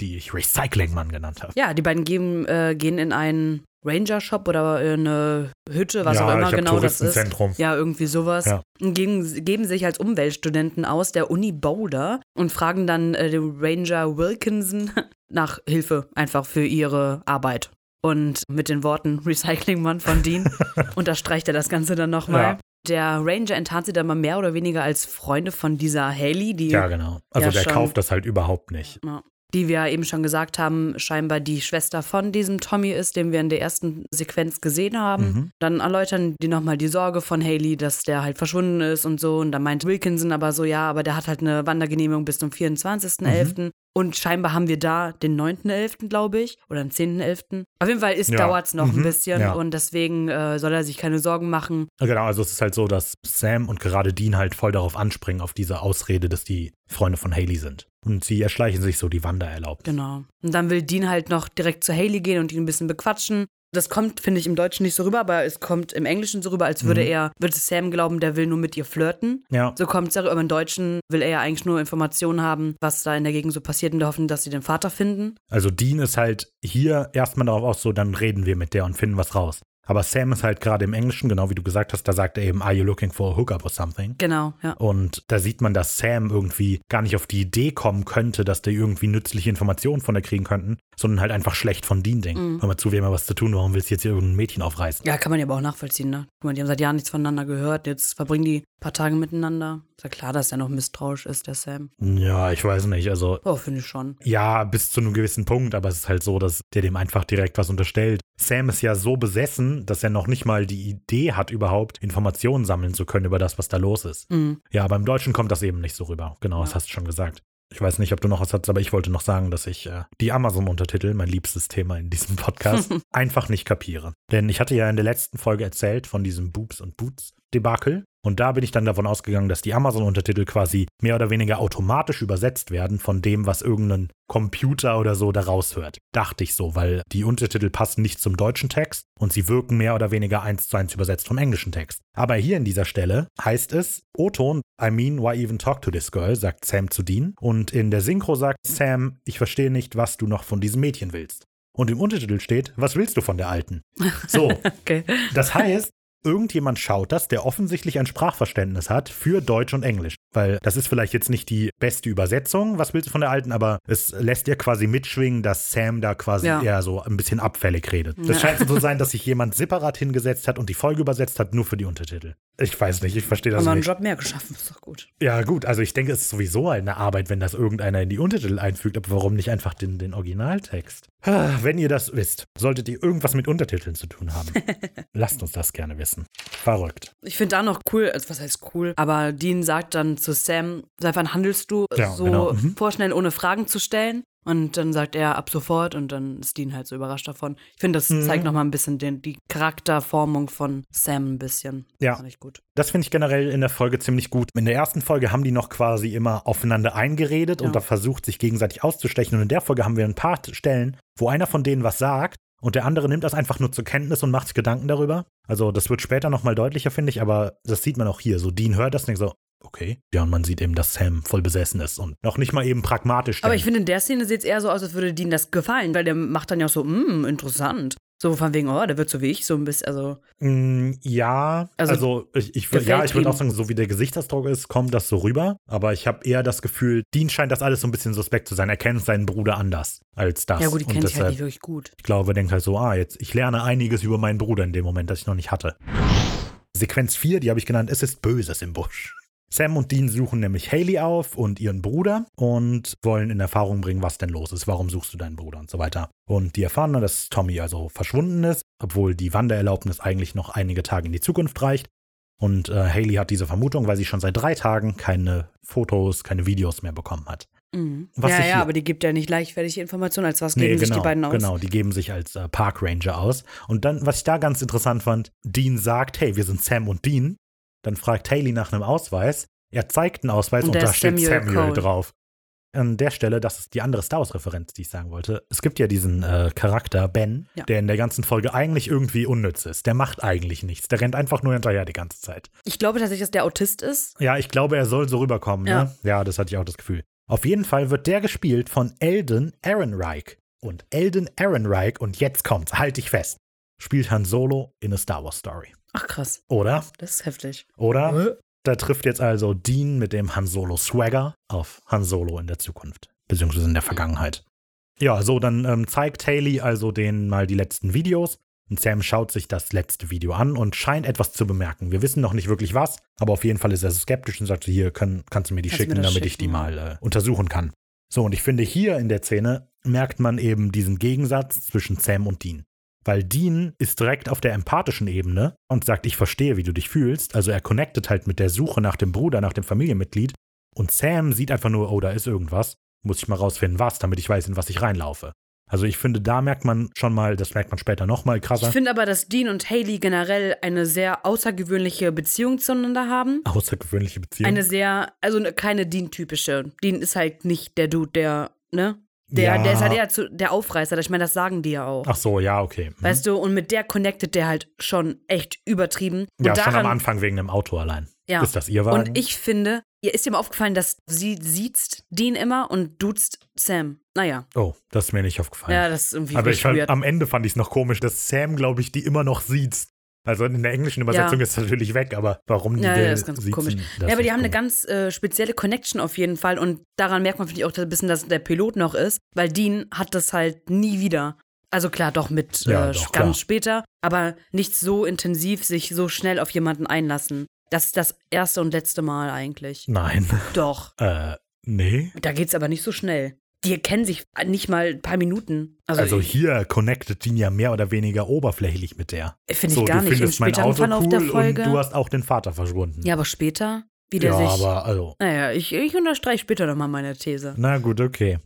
die ich Recycling-Mann genannt habe. Ja, die beiden gehen, äh, gehen in einen Ranger-Shop oder in eine Hütte, was ja, auch immer genau das ist. Ja, irgendwie sowas. Ja. Und geben, geben sich als Umweltstudenten aus der Uni Boulder und fragen dann äh, den Ranger Wilkinson nach Hilfe einfach für ihre Arbeit. Und mit den Worten Recyclingmann von Dean unterstreicht er das Ganze dann nochmal. Ja. Der Ranger enttarnt sie dann mal mehr oder weniger als Freunde von dieser Haley, die Ja, genau. Also Ja, der kauft das halt überhaupt nicht. Die wir eben schon gesagt haben, scheinbar die Schwester von diesem Tommy ist, den wir in der ersten Sequenz gesehen haben. Mhm. Dann erläutern die nochmal die Sorge von Haley, dass der halt verschwunden ist und so. Und dann meint Wilkinson aber so, ja, aber der hat halt eine Wandergenehmigung bis zum 24.11. Mhm. Und scheinbar haben wir da den 9.11., glaube ich, oder den 10.11. Auf jeden Fall Ja. dauert es noch Mhm. ein bisschen Ja. und deswegen äh, soll er sich keine Sorgen machen. Genau, also es ist halt so, dass Sam und gerade Dean halt voll darauf anspringen, auf diese Ausrede, dass die Freunde von Haley sind. Und sie erschleichen sich so die Wandererlaubnis. Genau. Und dann will Dean halt noch direkt zu Haley gehen und ihn ein bisschen bequatschen. Das kommt, finde ich, im Deutschen nicht so rüber, aber es kommt im Englischen so rüber, als würde Mhm. er, würde Sam glauben, der will nur mit ihr flirten. Ja, So kommt es ja rüber. Aber im Deutschen will er ja eigentlich nur Informationen haben, was da in der Gegend so passiert und der hoffen, dass sie den Vater finden. also Dean ist halt hier erstmal darauf aus, so dann reden wir mit der und finden was raus. Aber Sam ist halt gerade im Englischen, genau wie du gesagt hast, da sagt er eben, are you looking for a hookup or something? Genau, ja. Und da sieht man, dass Sam irgendwie gar nicht auf die Idee kommen könnte, dass der irgendwie nützliche Informationen von der kriegen könnten, sondern halt einfach schlecht von Dean denkt. Mhm. Hör mal zu, wir haben ja was zu tun, warum willst du jetzt hier irgendein Mädchen aufreißen? Ja, kann man ja aber auch nachvollziehen, ne? Guck mal, die haben seit Jahren nichts voneinander gehört. Jetzt verbringen die ein paar Tage miteinander. Ist ja klar, dass er noch misstrauisch ist, der Sam. Ja, ich weiß nicht, also Oh, finde ich schon. Ja, bis zu einem gewissen Punkt, aber es ist halt so, dass der dem einfach direkt was unterstellt. Sam ist ja so besessen, dass er noch nicht mal die Idee hat, überhaupt Informationen sammeln zu können über das, was da los ist. Mhm. Ja, beim Deutschen kommt das eben nicht so rüber. Genau, das Ja. hast du schon gesagt. Ich weiß nicht, ob du noch was hast, aber ich wollte noch sagen, dass ich äh, die Amazon-Untertitel, mein liebstes Thema in diesem Podcast, einfach nicht kapiere. Denn ich hatte ja in der letzten Folge erzählt von diesem Boobs und Boots-Debakel. Und da bin ich dann davon ausgegangen, dass die Amazon-Untertitel quasi mehr oder weniger automatisch übersetzt werden von dem, was irgendein Computer oder so da raushört. Dachte ich so, weil die Untertitel passen nicht zum deutschen Text und sie wirken mehr oder weniger eins zu eins übersetzt vom englischen Text. Aber hier in dieser Stelle heißt es, O-Ton, I mean, why even talk to this girl, sagt Sam zu Dean. Und in der Synchro sagt Sam, ich verstehe nicht, was du noch von diesem Mädchen willst. Und im Untertitel steht, was willst du von der Alten? So, Okay. das heißt, irgendjemand schaut das, der offensichtlich ein Sprachverständnis hat für Deutsch und Englisch. Weil das ist vielleicht jetzt nicht die beste Übersetzung, was willst du von der alten, aber es lässt dir quasi mitschwingen, dass Sam da quasi Ja. eher so ein bisschen abfällig redet. Das scheint so zu sein, dass sich jemand separat hingesetzt hat und die Folge übersetzt hat, nur für die Untertitel. Ich weiß nicht, ich verstehe das Haben wir einen nicht. Job mehr geschaffen, ist doch gut. Ja, gut, also ich denke, es ist sowieso eine Arbeit, wenn das irgendeiner in die Untertitel einfügt, aber warum nicht einfach den, den Originaltext? Wenn ihr das wisst, solltet ihr irgendwas mit Untertiteln zu tun haben. Lasst uns das gerne wissen. Verrückt. Ich finde da noch cool, also was heißt cool, aber Dean sagt dann zu Sam, seit wann handelst du Ja, so genau, mhm. vorschnell, ohne Fragen zu stellen? Und dann sagt er ab sofort und dann ist Dean halt so überrascht davon. Ich finde, das Mhm. zeigt nochmal ein bisschen den, die Charakterformung von Sam ein bisschen. Ja. Fand ich gut. Das finde ich generell in der Folge ziemlich gut. In der ersten Folge haben die noch quasi immer aufeinander eingeredet und Ja. da versucht, sich gegenseitig auszustechen. Und in der Folge haben wir ein paar Stellen, wo einer von denen was sagt und der andere nimmt das einfach nur zur Kenntnis und macht sich Gedanken darüber. Also das wird später nochmal deutlicher, finde ich, aber das sieht man auch hier. So Dean hört das und denkt so, okay. Ja, und man sieht eben, dass Sam voll besessen ist und noch nicht mal eben pragmatisch Aber denkt. ich finde, in der Szene sieht es eher so aus, als würde Dean das gefallen, weil der macht dann ja auch so, mm, interessant. So von wegen, oh, der wird so wie ich, so ein bisschen, also. Mm, ja, also, Also, ich, ich, ja, ich würde auch sagen, so wie der Gesichtsausdruck ist, kommt das so rüber. Aber ich habe eher das Gefühl, Dean scheint das alles so ein bisschen suspekt zu sein. Er kennt seinen Bruder anders als das. Ja gut, die kennt ich halt nicht wirklich gut. ich glaube, er denkt halt so, ah, jetzt, ich lerne einiges über meinen Bruder in dem Moment, das ich noch nicht hatte. Sequenz 4, die habe ich genannt, es ist Böses im Busch. Sam und Dean suchen nämlich Haley auf und ihren Bruder und wollen in Erfahrung bringen, was denn los ist, warum suchst du deinen Bruder und so weiter. Und die erfahren dann, dass Tommy also verschwunden ist, obwohl die Wandererlaubnis eigentlich noch einige Tage in die Zukunft reicht. Und äh, Haley hat diese Vermutung, weil sie schon seit drei Tagen keine Fotos, keine Videos mehr bekommen hat. Mhm. Ja, ja, aber die gibt ja nicht leichtfertige Informationen, als was geben Nee, sich genau, die beiden aus. genau, die geben sich als äh, Park Ranger aus. Und dann, was ich da ganz interessant fand, Dean sagt, hey, wir sind Sam und Dean. Dann fragt Haley nach einem Ausweis. Er zeigt einen Ausweis Und und, da steht Samuel Samuel drauf. An der Stelle, das ist die andere Star Wars-Referenz, die ich sagen wollte. Es gibt ja diesen äh, Charakter Ben, Ja. der in der ganzen Folge eigentlich irgendwie unnütz ist. Der macht eigentlich nichts. Der rennt einfach nur hinterher die ganze Zeit. Ich glaube tatsächlich, dass der Autist ist. Ja, ich glaube, er soll so rüberkommen. Ja. Ne? ja, das hatte ich auch das Gefühl. Auf jeden Fall wird der gespielt von Eldon Ehrenreich. Und Eldon Ehrenreich, und jetzt kommt's, halt dich fest, spielt Han Solo in a Star Wars Story. Ach krass, Oder? das ist heftig. Oder? Da trifft jetzt also Dean mit dem Han Solo Swagger auf Han Solo in der Zukunft, beziehungsweise in der Vergangenheit. Ja, so, dann ähm, zeigt Haley also denen mal die letzten Videos. Und Sam schaut sich das letzte Video an und scheint etwas zu bemerken. Wir wissen noch nicht wirklich was, aber auf jeden Fall ist er so skeptisch und sagt, hier kann, kannst du mir die Kannst mir schicken, das damit ich die schicken? mal äh, untersuchen kann. So, und ich finde, hier in der Szene merkt man eben diesen Gegensatz zwischen Sam und Dean. Weil Dean ist direkt auf der empathischen Ebene und sagt, ich verstehe, wie du dich fühlst. Also er connectet halt mit der Suche nach dem Bruder, nach dem Familienmitglied. Und Sam sieht einfach nur, oh, da ist irgendwas. Muss ich mal rausfinden, was, damit ich weiß, in was ich reinlaufe. Also ich finde, da merkt man schon mal, das merkt man später nochmal Ich krasser. finde aber, dass Dean und Haley generell eine sehr außergewöhnliche Beziehung zueinander haben. Außergewöhnliche Beziehung. Eine sehr, also ne- keine Dean-typische. Dean ist halt nicht der Dude, der, ne? Der, Ja. der ist halt eher zu, der Aufreißer. Ich meine, das sagen die ja auch. Ach so, ja, okay. Mhm. Weißt du, und mit der connectet der halt schon echt übertrieben. Und ja, schon daran, am Anfang wegen dem Auto allein. Ja. Ist das ihr Wagen? Und ich finde, ihr ist dir mal aufgefallen, dass sie sieht Dean immer und duzt Sam. Naja, oh, das ist mir nicht aufgefallen. ja, das ist irgendwie Aber ich weird. am Ende fand ich es noch komisch, dass Sam, glaube ich, die immer noch sieht. Also in der englischen Übersetzung Ja. ist es natürlich weg, aber warum die Ja, ja, das ist ganz komisch. Ja, aber die haben eine ganz äh, spezielle Connection auf jeden Fall und daran merkt man, finde ich, auch ein bisschen, dass der Pilot noch ist, weil Dean hat das halt nie wieder. Also klar, doch mit Ja, äh, doch, ganz klar. später, aber nicht so intensiv sich so schnell auf jemanden einlassen. Das ist das erste und letzte Mal eigentlich. Nein. Doch. Äh, nee. Da geht's aber nicht so schnell. Die kennen sich nicht mal ein paar Minuten. Also, Also, hier connectet Dean ja mehr oder weniger oberflächlich mit der. finde ich so, gar du nicht. Im späteren Verlauf cool der Folge. und du hast auch den Vater verschwunden. ja, aber später, wie der ja sich. aber also, Naja, ich, ich unterstreiche später nochmal meine These. na gut, okay.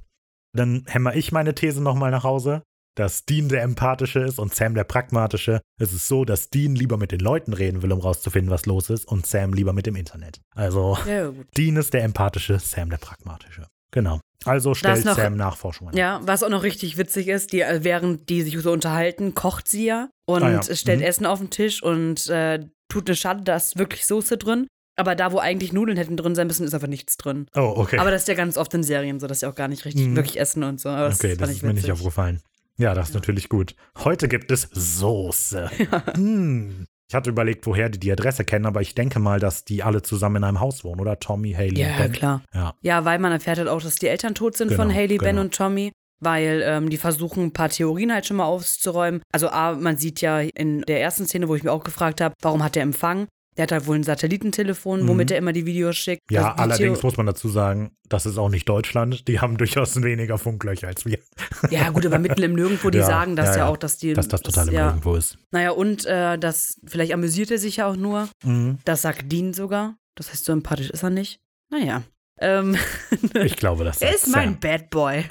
Dann hämmer ich meine These nochmal nach Hause, dass Dean der empathische ist und Sam der pragmatische. Es ist so, dass Dean lieber mit den Leuten reden will, um rauszufinden, was los ist, und Sam lieber mit dem Internet. Also, Ja. Dean ist der empathische, Sam der pragmatische. Genau. Also stellt noch- Sam Nachforschung an. Ja, was auch noch richtig witzig ist, die, äh, während die sich so unterhalten, kocht sie ja und Ah ja, stellt mhm. Essen auf den Tisch und äh, tut eine Schade, da ist wirklich Soße drin. Aber da, wo eigentlich Nudeln hätten drin sein müssen, ist einfach nichts drin. Oh, okay. Aber das ist ja ganz oft in Serien so, dass sie auch gar nicht richtig Mhm. wirklich essen und so. Aber das okay, das ist mir nicht witzig. aufgefallen. Ja, das ist natürlich gut. Heute gibt es Soße. Hm. Ich hatte überlegt, woher die die Adresse kennen, aber ich denke mal, dass die alle zusammen in einem Haus wohnen, oder? Tommy, Haley Ja, und Ben. klar. Ja. Ja, weil man erfährt halt auch, dass die Eltern tot sind Genau, von Haley, Ben genau. und Tommy. Weil ähm, die versuchen, ein paar Theorien halt schon mal aufzuräumen. Also, A, man sieht ja in der ersten Szene, wo ich mir auch gefragt habe, warum hat der Empfang? Der hat halt wohl ein Satellitentelefon, womit er immer die Videos schickt. Mhm. Ja, Also allerdings Theo- muss man dazu sagen, das ist auch nicht Deutschland. Die haben durchaus weniger Funklöcher als wir. Ja, gut, aber mitten im Nirgendwo, die Ja, sagen das ja, ja, auch, dass die. Dass das total im ja. Nirgendwo ist. Naja, und äh, das, vielleicht amüsiert er sich ja auch nur. Mhm. Das sagt Dean sogar. Das heißt, so empathisch ist er nicht. Naja. Ähm, Ich glaube, das er sagt ist mein. Bad Boy.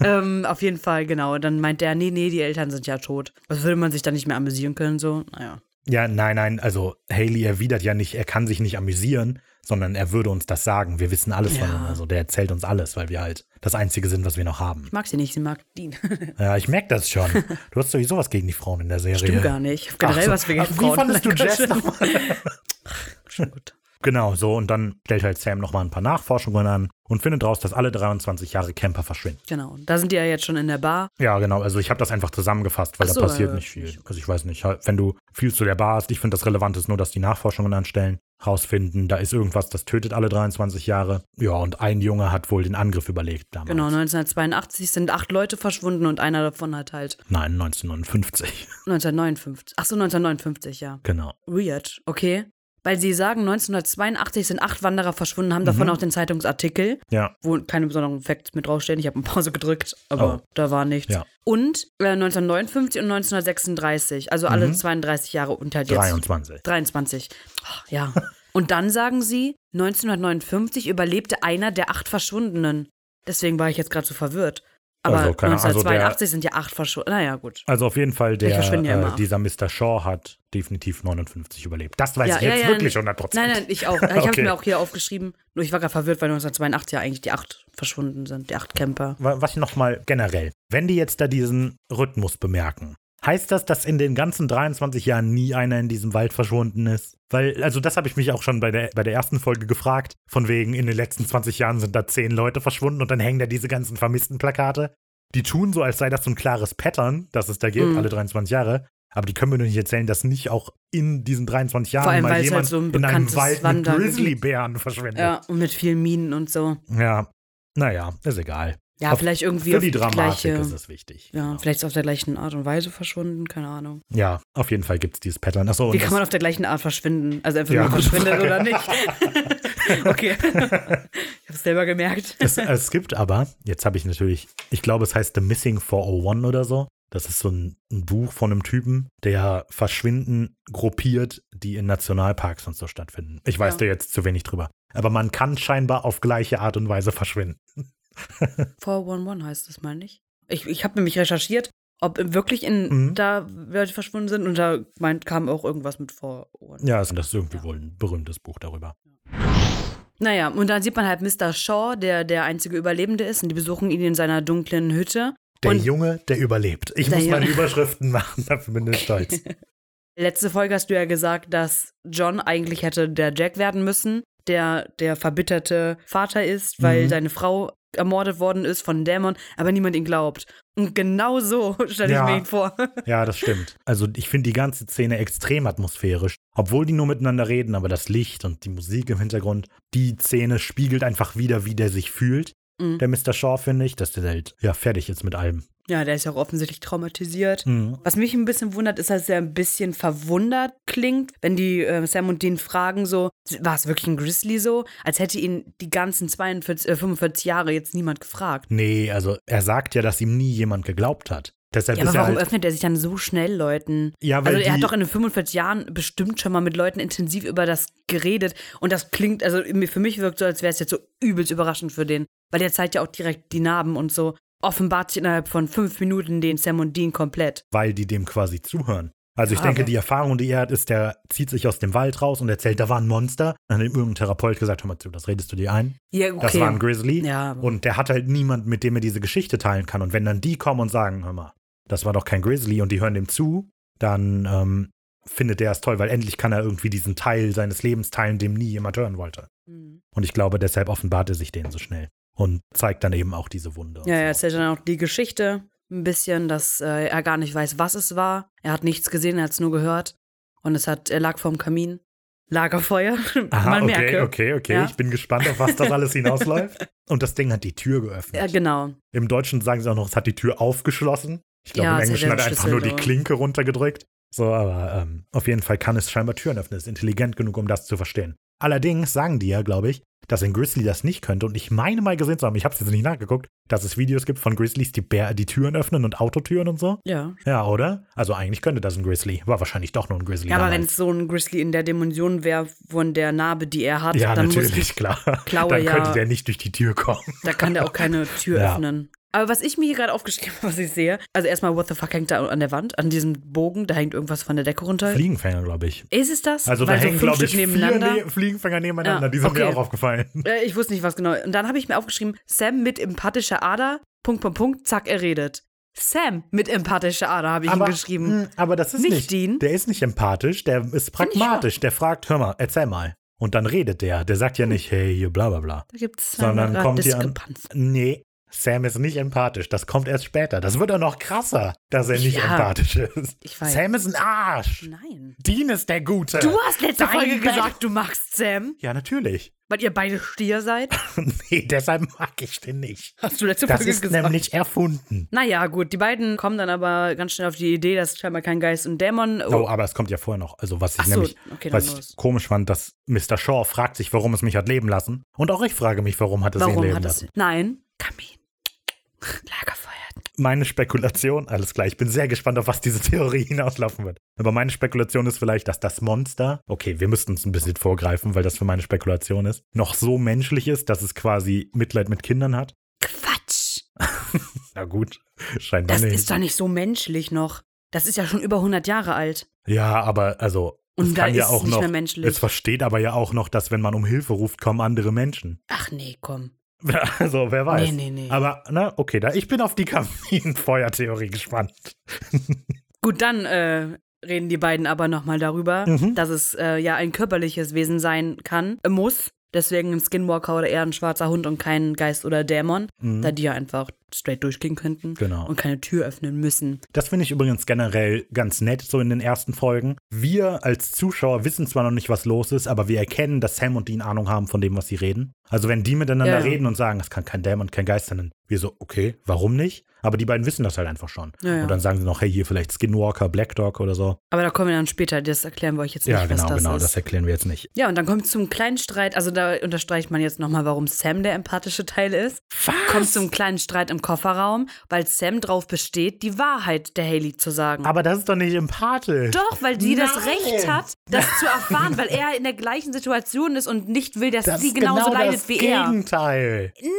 ähm, auf jeden Fall, genau. Dann meint er, nee, nee, die Eltern sind ja tot. Was würde man sich dann nicht mehr amüsieren können, so? Naja. Ja, nein, nein, also Haley erwidert ja nicht, er kann sich nicht amüsieren, sondern er würde uns das sagen. Wir wissen alles von Ja. ihm. Also der erzählt uns alles, weil wir halt das Einzige sind, was wir noch haben. Ich mag sie nicht, sie mag Dean. Ja, ich merke das schon. Du hast sowieso was gegen die Frauen in der Serie. Stimmt gar nicht. Ich hab generell Ach so. was gegen Ach, Frauen. Wie fandest du Jess nochmal? Schon gut. Genau, so. Und dann stellt halt Sam nochmal ein paar Nachforschungen an und findet raus, dass alle 23 Jahre Camper verschwinden. Genau. Da sind die ja jetzt schon in der Bar. Ja, genau. Also ich habe das einfach zusammengefasst, weil so, da passiert ja, nicht viel. Also ich weiß nicht, wenn du viel zu der Bar hast, ich finde das relevant ist nur, dass die Nachforschungen anstellen, rausfinden, da ist irgendwas, das tötet alle 23 Jahre. Ja, und ein Junge hat wohl den Angriff überlegt damals. Genau, 1982 sind acht Leute verschwunden und einer davon hat halt Nein, 1959. 1959. Ach so, 1959, ja. genau. Weird, okay. Weil sie sagen, 1982 sind acht Wanderer verschwunden, haben davon Mhm. auch den Zeitungsartikel, Ja, wo keine besonderen Facts mit draufstehen. Ich habe eine Pause gedrückt, aber Oh. da war nichts. Ja. Und äh, 1959 und 1936, also alle Mhm. 32 Jahre halt jetzt 23. 23. Ach, ja. Und dann sagen sie, 1959 überlebte einer der acht Verschwundenen. Deswegen war ich jetzt gerade so verwirrt. Aber Also, keine Ahnung, also 1982 sind ja acht verschwunden. Naja, gut. Also auf jeden Fall, der, ja äh, dieser Mr. Shaw hat definitiv 59 überlebt. Das weiß Ja, ich ja, jetzt wirklich nein. 100%. Nein, nein, ich auch. Ich habe es Okay. mir auch hier aufgeschrieben. Nur ich war gerade verwirrt, weil 1982 ja eigentlich die acht verschwunden sind, die acht Camper. Wa- Was nochmal generell, wenn die jetzt da diesen Rhythmus bemerken, heißt das, dass in den ganzen 23 Jahren nie einer in diesem Wald verschwunden ist? Weil, also das habe ich mich auch schon bei der, bei der ersten Folge gefragt, von wegen, in den letzten 20 Jahren sind da 10 Leute verschwunden und dann hängen da diese ganzen vermissten Plakate. Die tun so, als sei das so ein klares Pattern, das es da gibt, Mhm. alle 23 Jahre. Aber die können mir doch nicht erzählen, dass nicht auch in diesen 23 Jahren allem, mal es jemand halt so ein in einem Wald mit Wandergebiet- Grizzlybären verschwindet. Ja, und mit vielen Minen und so. ja. Naja, ist egal. Ja, Auf- vielleicht irgendwie Für die Dramatik gleiche, ist es wichtig. Ja, Genau. vielleicht ist es auf der gleichen Art und Weise verschwunden, keine Ahnung. Ja, auf jeden Fall gibt es dieses Pattern. Achso, Wie kann man auf der gleichen Art verschwinden? Also entweder Ja, man gute verschwindet Frage. oder nicht. okay. ich hab's selber gemerkt. es, es gibt aber, jetzt habe ich natürlich, ich glaube, es heißt The Missing 401 oder so. Das ist so ein, ein Buch von einem Typen, der Verschwinden gruppiert, die in Nationalparks und so stattfinden. Ich weiß Ja. da jetzt zu wenig drüber. Aber man kann scheinbar auf gleiche Art und Weise verschwinden. 411 heißt das, meine ich. Ich, ich habe nämlich recherchiert, ob wirklich in Mhm. da Leute verschwunden sind und da meint, kam auch irgendwas mit 411. Ja, also das ist irgendwie wohl ein berühmtes Buch darüber. Naja, und dann sieht man halt Mr. Shaw, der der einzige Überlebende ist, und die besuchen ihn in seiner dunklen Hütte. Der Und- Junge, der überlebt. Ich Der muss meine Junge. Überschriften machen, dafür bin ich stolz. Letzte Folge hast du ja gesagt, dass John eigentlich hätte der Jack werden müssen, der der verbitterte Vater ist, weil Mhm. seine Frau ermordet worden ist von Dämon, aber niemand ihn glaubt. Und genau so stelle ich Ja. mir ihn vor. Ja, das stimmt. Also ich finde die ganze Szene extrem atmosphärisch. Obwohl die nur miteinander reden, aber das Licht und die Musik im Hintergrund, die Szene spiegelt einfach wieder, wie der sich fühlt. Mhm. Der Mr. Shaw, finde ich, dass der halt ja fertig ist mit allem. Ja, der ist ja auch offensichtlich traumatisiert. Mhm. Was mich ein bisschen wundert, ist, dass er ein bisschen verwundert klingt, wenn die äh, Sam und Dean fragen so, war es wirklich ein Grizzly so? Als hätte ihn die ganzen 42, äh, 45 Jahre jetzt niemand gefragt. Nee, also er sagt ja, dass ihm nie jemand geglaubt hat. Deshalb Ja, ist aber er warum halt, öffnet er sich dann so schnell Leuten? Ja, weil also er hat doch in den 45 Jahren bestimmt schon mal mit Leuten intensiv über das geredet. Und das klingt, also für mich wirkt so, als wäre es jetzt so übelst überraschend für den. Weil der zeigt ja auch direkt die Narben und so. Offenbart sich innerhalb von fünf Minuten den Sam und Dean komplett. weil die dem quasi zuhören. Also ich Ja, denke, aber- die Erfahrung, die er hat, ist, der zieht sich aus dem Wald raus und erzählt, da war ein Monster. Dann hat ihm irgendein Therapeut gesagt, hör mal zu, das redest du dir ein. Ja, okay. Das war ein Grizzly. Ja, Und der hat halt niemand, mit dem er diese Geschichte teilen kann. Und wenn dann die kommen und sagen, hör mal, das war doch kein Grizzly und die hören dem zu, dann ähm, findet der es toll, weil endlich kann er irgendwie diesen Teil seines Lebens teilen, dem nie jemand hören wollte. Mhm. Und ich glaube, deshalb offenbart er sich den so schnell und zeigt dann eben auch diese Wunde. und Ja, so. er erzählt dann auch die Geschichte ein bisschen, dass äh, er gar nicht weiß, was es war. Er hat nichts gesehen, er hat es nur gehört. und es hat, er lag vorm Kamin. Lagerfeuer. Aha, Man okay, merke. okay, okay. Ja. Ich bin gespannt, auf was das alles hinausläuft. Und das Ding hat die Tür geöffnet. Ja, genau. Im Deutschen sagen sie auch noch, es hat die Tür aufgeschlossen. Ich glaube, Ja, im Englischen hat er einfach nur die Klinke runtergedrückt. So, aber ähm, auf jeden Fall kann es scheinbar Türen öffnen. Ist intelligent genug, um das zu verstehen. Allerdings sagen die ja, glaube ich, dass ein Grizzly das nicht könnte. Und ich meine mal gesehen zu haben, ich habe es jetzt nicht nachgeguckt, dass es Videos gibt von Grizzlies, die Bär, die Türen öffnen und Autotüren und so. Ja. Ja, oder? Also eigentlich könnte das ein Grizzly. War wahrscheinlich doch nur ein Grizzly. Ja, aber wenn damals. es so ein Grizzly in der Dimension wäre, von der Narbe, die er hat, Ja, dann muss natürlich, klar. Klaue Dann könnte ja- der nicht durch die Tür kommen. Da kann der auch keine Tür Ja. öffnen. Aber was ich mir hier gerade aufgeschrieben habe, was ich sehe, also erstmal, what the fuck hängt da an der Wand? An diesem Bogen, da hängt irgendwas von der Decke runter. Fliegenfänger, glaube ich. Ist es das? Also da Weil so hängen, glaube ich, nebeneinander. ne Fliegenfänger nebeneinander. Ja, Die sind mir okay. auch aufgefallen. Äh, ich wusste nicht, was genau. Und dann habe ich mir aufgeschrieben, Sam mit empathischer Ader, Punkt, Punkt, Punkt, zack, er redet. Sam mit empathischer Ader habe ich ihm geschrieben. mh, aber das ist Nicht nicht, Dean. Der ist nicht empathisch, der ist pragmatisch. Der fragt, hör mal, erzähl mal. Und dann redet der. Der sagt ja nicht, hey, hier, bla, bla, bla. Da gibt es Sondern kommt hier an. Diskrepanz. Nee, Sam ist nicht empathisch. Das kommt erst später. Das wird doch noch krasser, dass er nicht Ja. empathisch ist. Ich weiß. Sam ist ein Arsch. Nein. Dean ist der Gute. Du hast letzte Dein Folge gesagt, du magst Sam, Ja, natürlich. weil ihr beide Stier seid. nee, deshalb mag ich den nicht. Hast du letzte Das Folge ist gesagt. nämlich erfunden. Naja, gut, die beiden kommen dann aber ganz schnell auf die Idee, dass scheinbar kein Geist und Dämon. Oh, aber es kommt ja vorher noch. Also, was ich so, nämlich, okay, was ich komisch fand, dass Mr. Shaw fragt sich, warum es mich hat leben lassen. Und auch ich frage mich, warum hat es ihn warum leben hat lassen. das. Nein, Kamin. Lagerfeuer. Meine Spekulation, alles klar, ich bin sehr gespannt, auf was diese Theorie hinauslaufen wird. Aber meine Spekulation ist vielleicht, dass das Monster, okay, wir müssten uns ein bisschen vorgreifen, weil das für meine Spekulation ist, noch so menschlich ist, dass es quasi Mitleid mit Kindern hat. Quatsch. Na gut, scheinbar Das nicht. ist doch nicht so menschlich noch. Das ist ja schon über 100 Jahre alt. ja, aber also, Und es da kann ja ist auch nicht noch, mehr menschlich. es versteht aber ja auch noch, dass wenn man um Hilfe ruft, kommen andere Menschen. Ach nee, komm. Also, wer weiß. Nee, nee, nee. Aber, na, okay, da, ich bin auf die Kaminfeuertheorie gespannt. Gut, dann äh, reden die beiden aber nochmal darüber, Mhm. dass es äh, ja ein körperliches Wesen sein kann, äh, muss. Deswegen ein Skinwalker oder eher ein schwarzer Hund und kein Geist oder Dämon, Mhm. da die ja einfach straight durchgehen könnten Genau. und keine Tür öffnen müssen. Das finde ich übrigens generell ganz nett, so in den ersten Folgen. Wir als Zuschauer wissen zwar noch nicht, was los ist, aber wir erkennen, dass Sam und Dean Ahnung haben von dem, was sie reden. Also wenn die miteinander Ja, ja. reden und sagen, es kann kein Dämon, kein Geist sein, dann wir so, okay, warum nicht? Aber die beiden wissen das halt einfach schon. Ja, ja. Und dann sagen sie noch, hey, hier vielleicht Skinwalker, Black Dog oder so. Aber da kommen wir dann später, das erklären wir euch jetzt Ja, nicht, genau, was das genau, ist. das erklären wir jetzt nicht. ja, und dann kommt es zum kleinen Streit, also da unterstreicht man jetzt nochmal, warum Sam der empathische Teil ist. Kommt zum kleinen Streit im Kofferraum, weil Sam drauf besteht, die Wahrheit der Haley zu sagen. Aber das ist doch nicht empathisch. Doch, weil sie das Nein. Recht hat, das zu erfahren, weil er in der gleichen Situation ist und nicht will, dass Das sie genauso genau leidet das wie er. Gegenteil. Nein!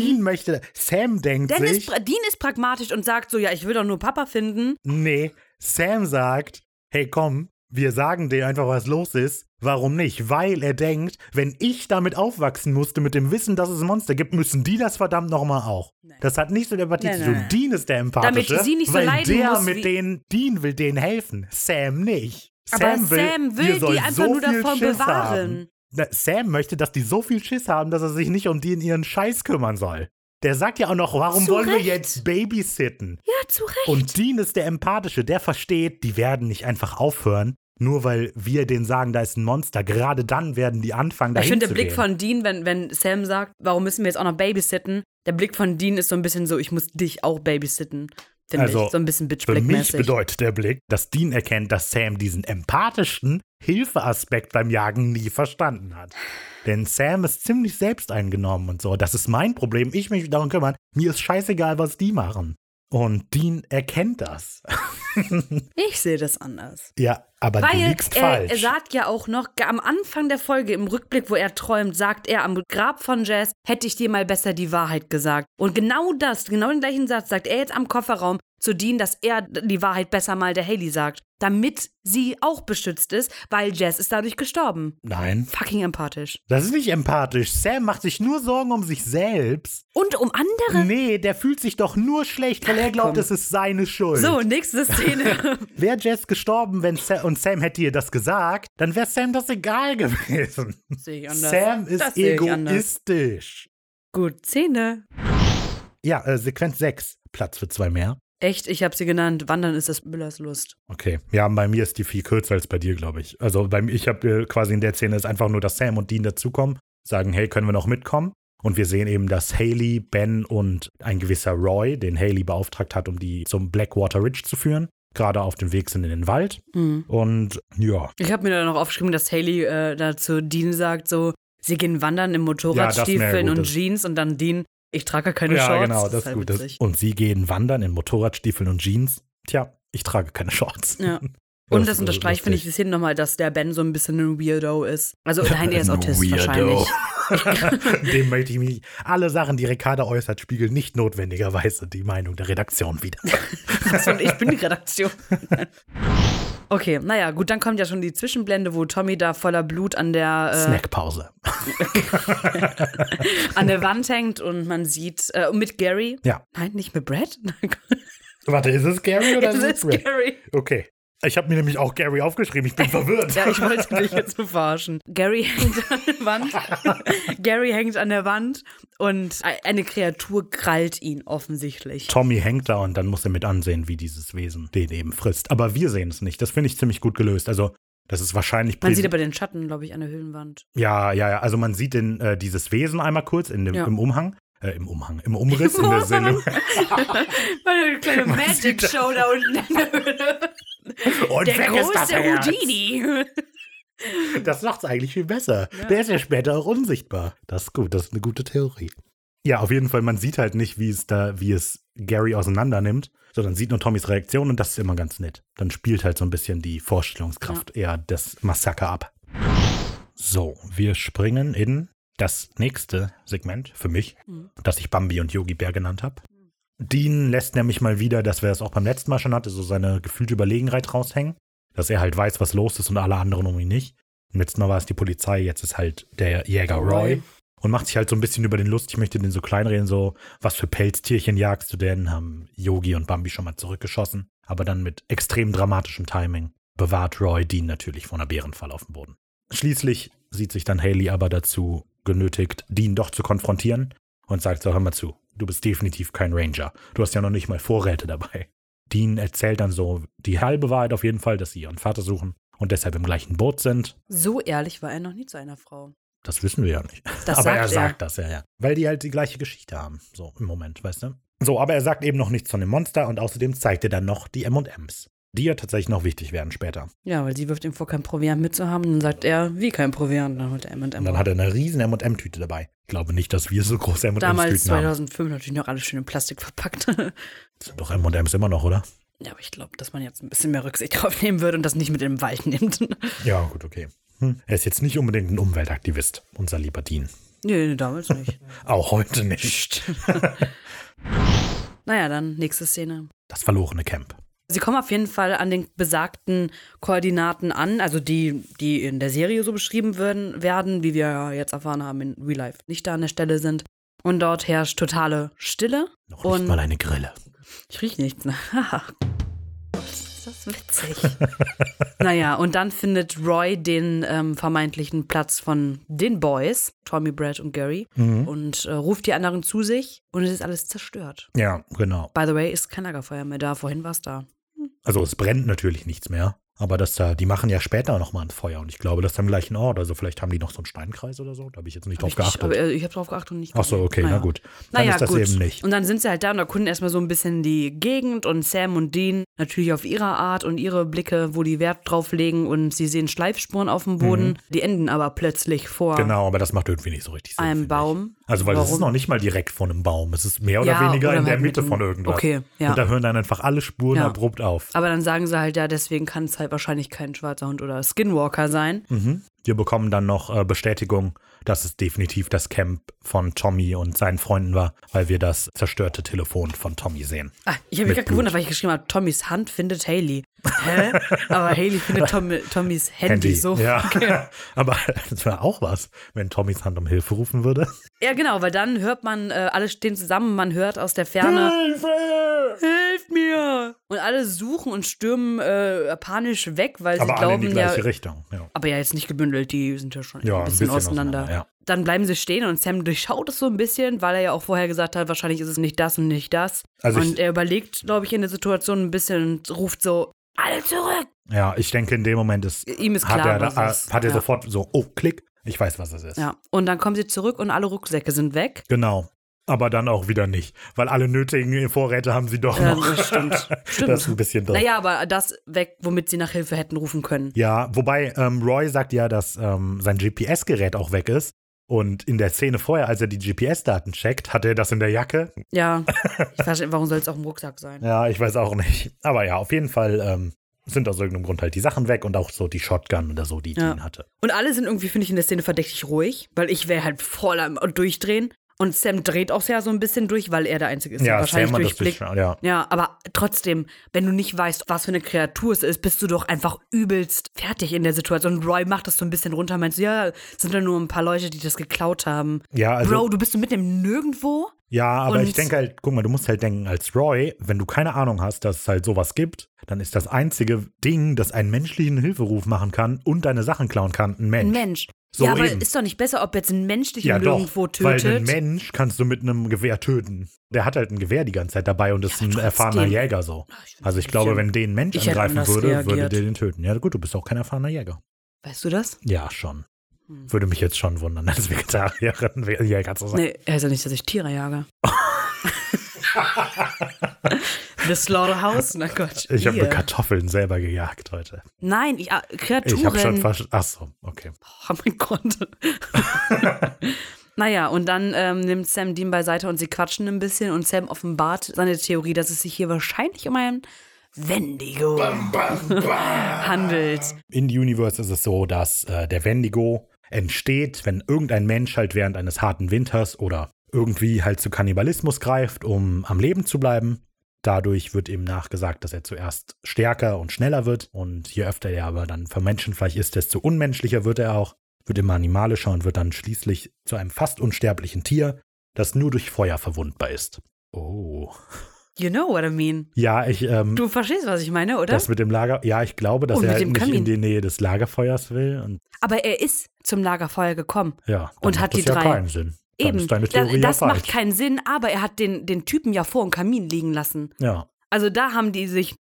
Dean möchte, Sam denkt Dean sich, Dean ist pragmatisch und sagt so, ja, ich will doch nur Papa finden. Nee, Sam sagt, hey komm, wir sagen dir einfach, was los ist. Warum nicht? Weil er denkt, wenn ich damit aufwachsen musste, mit dem Wissen, dass es ein Monster gibt, müssen die das verdammt nochmal auch. Das hat nichts mit Empathie Nein, zu tun. nein. Dean ist der Empathische, Damit sie nicht so weil leiden der muss, mit denen, Dean will denen helfen, Sam nicht. Aber Sam will ihr sollt die einfach nur viel davon Schiss bewahren. Haben. Sam möchte, dass die so viel Schiss haben, dass er sich nicht um die in ihren Scheiß kümmern soll. Der sagt ja auch noch, warum Zu wollen wir Recht. jetzt babysitten? Ja, zu Recht. Und Dean ist der Empathische, der versteht, die werden nicht einfach aufhören, nur weil wir denen sagen, da ist ein Monster. Gerade dann werden die anfangen, dahin ich finde, der Blick gehen. von Dean, wenn, wenn Sam sagt, warum müssen wir jetzt auch noch babysitten, der Blick von Dean ist so ein bisschen so, ich muss dich auch babysitten. Finde Also, ich. So ein bisschen Für mich bedeutet der Blick, dass Dean erkennt, dass Sam diesen empathischen Hilfeaspekt beim Jagen nie verstanden hat. Denn Sam ist ziemlich selbsteingenommen und so. Das ist mein Problem. Ich mich darum kümmern. Mir ist scheißegal, was die machen. Und Dean erkennt das. Ich sehe das anders. ja, aber du Weil liegst er, falsch. er sagt ja auch noch, am Anfang der Folge, im Rückblick, wo er träumt, sagt er, am Grab von Jazz hätte ich dir mal besser die Wahrheit gesagt. Und genau das, genau den gleichen Satz sagt er jetzt am Kofferraum zu Dean, dass er die Wahrheit besser mal der Haley sagt. Damit sie auch beschützt ist, weil Jazz ist dadurch gestorben. Nein, Fucking empathisch. das ist nicht empathisch. Sam macht sich nur Sorgen um sich selbst. Und um andere. Nee, der fühlt sich doch nur schlecht, weil er glaubt, es ist seine Schuld. So, nächste Szene. Wäre Jess gestorben, wenn Sam, und Sam hätte ihr das gesagt, dann wäre Sam das egal gewesen. sehe ich anders. Sam ist Das egoistisch. Gut, Szene. Ja, äh, Sequenz 6, Platz für zwei mehr. Echt, ich habe sie genannt. Wandern ist das Müllers Lust. Okay. Ja, bei mir ist die viel kürzer als bei dir, glaube ich. Also bei mir, ich habe quasi in der Szene ist einfach nur, dass Sam und Dean dazukommen, sagen, hey, können wir noch mitkommen? Und wir sehen eben, dass Haley, Ben und ein gewisser Roy, den Haley beauftragt hat, um die zum Blackwater Ridge zu führen, gerade auf dem Weg sind in den Wald. Mhm. Und ja, Ich habe mir dann noch aufgeschrieben, dass Haley äh, dazu Dean sagt, so, sie gehen wandern in Motorradstiefeln Ja, und. Jeans und dann Dean, ich trage keine ja Shorts. genau, das ist halt gut. Das, witzig. und sie gehen wandern in Motorradstiefeln und Jeans. Tja, ich trage keine Shorts. Ja. Und das ist unterstreicht, finde ich, lustig. Szene nochmal, dass der Ben so ein bisschen ein Weirdo ist. Also nein, der ist Autist Weirdo. wahrscheinlich. Dem möchte ich mich. Alle Sachen, die Ricarda äußert, spiegeln nicht notwendigerweise die Meinung der Redaktion wieder. Und ich bin die Redaktion. Okay, naja, gut, dann kommt ja schon die Zwischenblende, wo Tommy da voller Blut an der, Snackpause. äh, an der Wand hängt und man sieht, äh, mit Gary. Ja. Nein, nicht mit Brad? Warte, ist es Gary oder es ist es? Gary. Okay. Ich habe mir nämlich auch Gary aufgeschrieben. Ich bin verwirrt. Ja, ich wollte dich jetzt verarschen. Gary hängt an der Wand. Gary hängt an der Wand und eine Kreatur krallt ihn offensichtlich. Tommy hängt da und dann muss er mit ansehen, wie dieses Wesen den eben frisst. Aber wir sehen es nicht. Das finde ich ziemlich gut gelöst. Also, das ist wahrscheinlich. Man sieht aber den Schatten, glaube ich, an der Höhlenwand. ja, ja, ja. Also, man sieht den, äh, dieses Wesen einmal kurz in dem, Ja. im Umhang. Äh, Im Umhang, im Umriss, in der Sinne. Eine kleine Man sieht Magic Show da unten in der Höhle. Und Der große. Houdini. Das macht's eigentlich viel besser. Ja. Der ist ja später auch unsichtbar. Das ist gut, das ist eine gute Theorie. Ja, auf jeden Fall, man sieht halt nicht, wie es da, wie es Gary auseinander nimmt, sondern sieht nur Tommys Reaktion und das ist immer ganz nett. Dann spielt halt so ein bisschen die Vorstellungskraft eher das Massaker ab. So, wir springen in das nächste Segment für mich, Mhm. das ich Bambi und Yogi Bär genannt habe. Dean lässt nämlich mal wieder, dass wir das auch beim letzten Mal schon hatte, so seine gefühlte Überlegenheit raushängen. Dass er halt weiß, was los ist und alle anderen um ihn nicht. Im letzten Mal war es die Polizei, jetzt ist halt der Jäger Roy. Roy. Und macht sich halt so ein bisschen über den Lust. Ich möchte den so kleinreden, so, was für Pelztierchen jagst du denn? Haben Yogi und Bambi schon mal zurückgeschossen. Aber dann mit extrem dramatischem Timing bewahrt Roy Dean natürlich vor einer Bärenfall auf dem Boden. Schließlich sieht sich dann Haley aber dazu genötigt, Dean doch zu konfrontieren und sagt so, hör mal zu, du bist definitiv kein Ranger. Du hast ja noch nicht mal Vorräte dabei. Dean erzählt dann so die halbe Wahrheit auf jeden Fall, dass sie ihren Vater suchen und deshalb im gleichen Boot sind. So ehrlich war er noch nie zu einer Frau. Das wissen wir ja nicht. Das aber sagt er er. sagt das, ja, ja. Weil die halt die gleiche Geschichte haben, so im Moment, weißt du? So, aber er sagt eben noch nichts von dem Monster und außerdem zeigt er dann noch die M&Ms, die ja tatsächlich noch wichtig werden später. Ja, weil sie wirft ihm vor, kein Proviant mitzuhaben. Dann sagt er, wie kein Proviant. Dann holt er M&M. Und dann hat er eine riesen M&M-Tüte dabei. Ich glaube nicht, dass wir so große Damals M&M-Tüten haben. 2005 natürlich noch alles schön in Plastik verpackt. Das sind doch M&Ms immer noch, oder? ja, aber ich glaube, dass man jetzt ein bisschen mehr Rücksicht drauf nehmen würde und das nicht mit den Wald nimmt. Ja, gut, okay. Hm. Er ist jetzt nicht unbedingt ein Umweltaktivist, unser lieber Dean. nee, nee, damals nicht. Auch heute nicht. naja, dann nächste Szene. Das verlorene Camp. Sie kommen auf jeden Fall an den besagten Koordinaten an, also die, die in der Serie so beschrieben würden, werden, wie wir jetzt erfahren haben, in Real Life nicht da an der Stelle sind. Und dort herrscht totale Stille. Noch Und- nicht mal eine Grille. Ich riech nichts. Gott, ist das witzig. naja, und dann findet Roy den ähm, vermeintlichen Platz von den Boys, Tommy, Brad und Gary, Mhm. und äh, ruft die anderen zu sich und es ist alles zerstört. Ja, genau. By the way, ist kein Lagerfeuer mehr da. Vorhin war es da. Also es brennt natürlich nichts mehr. Aber das da, die machen ja später nochmal ein Feuer und ich glaube, das ist am gleichen Ort. Also vielleicht haben die noch so einen Steinkreis oder so. Da habe ich jetzt nicht Hab drauf ich nicht, geachtet. aber äh, ich habe drauf geachtet und nicht Ach so, okay, Naja. na gut. Dann Naja, ist das gut. eben nicht. Und dann sind sie halt da und erkunden erstmal so ein bisschen die Gegend und Sam und Dean natürlich auf ihre Art und ihre Blicke, wo die Wert drauf legen und sie sehen Schleifspuren auf dem Boden. Die enden aber plötzlich vor Mhm. Genau, aber das macht irgendwie nicht so richtig Sinn. einem. Baum. Also, weil es ist Warum? noch nicht mal direkt von einem Baum. Es ist mehr oder Ja, weniger oder in der halt Mitte von irgendwas. Okay, ja. Und da hören dann einfach alle Spuren Ja. abrupt auf. Aber dann sagen sie halt, ja, deswegen kann es halt wahrscheinlich kein schwarzer Hund oder Skinwalker sein. Mhm. Wir bekommen dann noch äh, Bestätigung, dass es definitiv das Camp von Tommy und seinen Freunden war, weil wir das zerstörte Telefon von Tommy sehen. Ah, ich habe mich gerade gewundert, weil ich geschrieben habe, Tommys Hand findet Haley. Hä? Aber Haley findet Tommy, Tommys Handy, so. Ja, aber das wäre auch was, wenn Tommys Hand um Hilfe rufen würde. Ja, genau, weil dann hört man, äh, alle stehen zusammen, man hört aus der Ferne, Hilfe! hilft mir! Und alle suchen und stürmen äh, panisch weg, weil Aber sie alle in glauben die ja. gleiche Richtung. Ja, Aber ja, jetzt nicht gebündelt, die sind ja schon ja ein bisschen, auseinander. Ja. Dann bleiben sie stehen und Sam durchschaut es so ein bisschen, weil er ja auch vorher gesagt hat, wahrscheinlich ist es nicht das und nicht das. Also und er überlegt, glaube ich, in der Situation ein bisschen und ruft so, alle zurück! ja, ich denke, in dem Moment ist, Ihm ist hat klar, er, was da, ist. hat er ja. sofort so, oh, Klick, ich weiß, was es ist. Ja, und dann kommen sie zurück und alle Rucksäcke sind weg. Genau. Aber dann auch wieder nicht, weil alle nötigen Vorräte haben sie doch Ja, noch. das stimmt. Stimmt. Das ist ein bisschen doof. Naja, aber das weg, womit sie nach Hilfe hätten rufen können. Ja, wobei ähm, Roy sagt ja, dass ähm, sein GPS-Gerät auch weg ist. Und in der Szene vorher, als er die GPS-Daten checkt, hat er das in der Jacke. Ja, ich weiß nicht, warum soll es auch im Rucksack sein? Ja, ich weiß auch nicht. Aber ja, auf jeden Fall ähm, sind aus irgendeinem Grund halt die Sachen weg und auch so die Shotgun oder so, die, die Ja. ihn hatte. Und alle sind irgendwie, finde ich, in der Szene verdächtig ruhig, weil ich wäre halt voll am Durchdrehen. Und Sam dreht auch ja so ein bisschen durch, weil er der Einzige ist, Ja, wahrscheinlich Sam das durchblickt. durch, ja. Ja, aber trotzdem, wenn du nicht weißt, was für eine Kreatur es ist, bist du doch einfach übelst fertig in der Situation. Und Roy macht das so ein bisschen runter, meinst du, ja, sind ja nur ein paar Leute, die das geklaut haben. Ja, also, Bro, du bist so mitten im Nirgendwo? ja, aber und- ich denke halt, guck mal, du musst halt denken, als Roy, wenn du keine Ahnung hast, dass es halt sowas gibt, dann ist das einzige Ding, das einen menschlichen Hilferuf machen kann und deine Sachen klauen kann, ein Mensch. Ein Mensch. So ja, aber eben. ist doch nicht besser, ob jetzt ein Mensch dich Ja, im doch, Nirgendwo weil tötet. ein Mensch kannst du mit einem Gewehr töten. Der hat halt ein Gewehr die ganze Zeit dabei und ist Ja, ein erfahrener Jäger so. ich Also ich glaube, wenn den Mensch ich hätte angreifen würde, würde reagiert. der den töten. Ja gut, du bist auch kein erfahrener Jäger. Weißt du das? Ja, schon. Hm. Würde mich jetzt schon wundern, als Vegetarierin Jäger zu sein. Nee, er ist ja nicht, dass ich Tiere jage. The Slaughterhouse? Na Gott. Ich habe. Kartoffeln selber gejagt heute. Nein, ich, Kreaturen. Ich habe schon fast. Ach so, okay. Oh mein Gott. naja, und dann ähm, nimmt Sam Dean beiseite und sie quatschen ein bisschen und Sam offenbart seine Theorie, dass es sich hier wahrscheinlich um ein Wendigo handelt. In the Universe ist es so, dass äh, der Wendigo entsteht, wenn irgendein Mensch halt während eines harten Winters oder irgendwie halt zu Kannibalismus greift, um am Leben zu bleiben. Dadurch wird ihm nachgesagt, dass er zuerst stärker und schneller wird. Und je öfter er aber dann für Menschenfleisch ist, desto unmenschlicher wird er auch, wird immer animalischer und wird dann schließlich zu einem fast unsterblichen Tier, das nur durch Feuer verwundbar ist. Oh. You know what I mean. Ja, ich, ähm, Du verstehst, was ich meine, oder? das mit dem Lager, ja, ich glaube, dass Und er halt nicht Kamin. in die Nähe des Lagerfeuers will. Und Aber er ist zum Lagerfeuer gekommen. ja, Und hat die das ja drei. keinen Sinn. Eben. ist deine Theorie das ja macht keinen Sinn, aber er hat den, den Typen ja vor dem Kamin liegen lassen. Ja, Also da haben die sich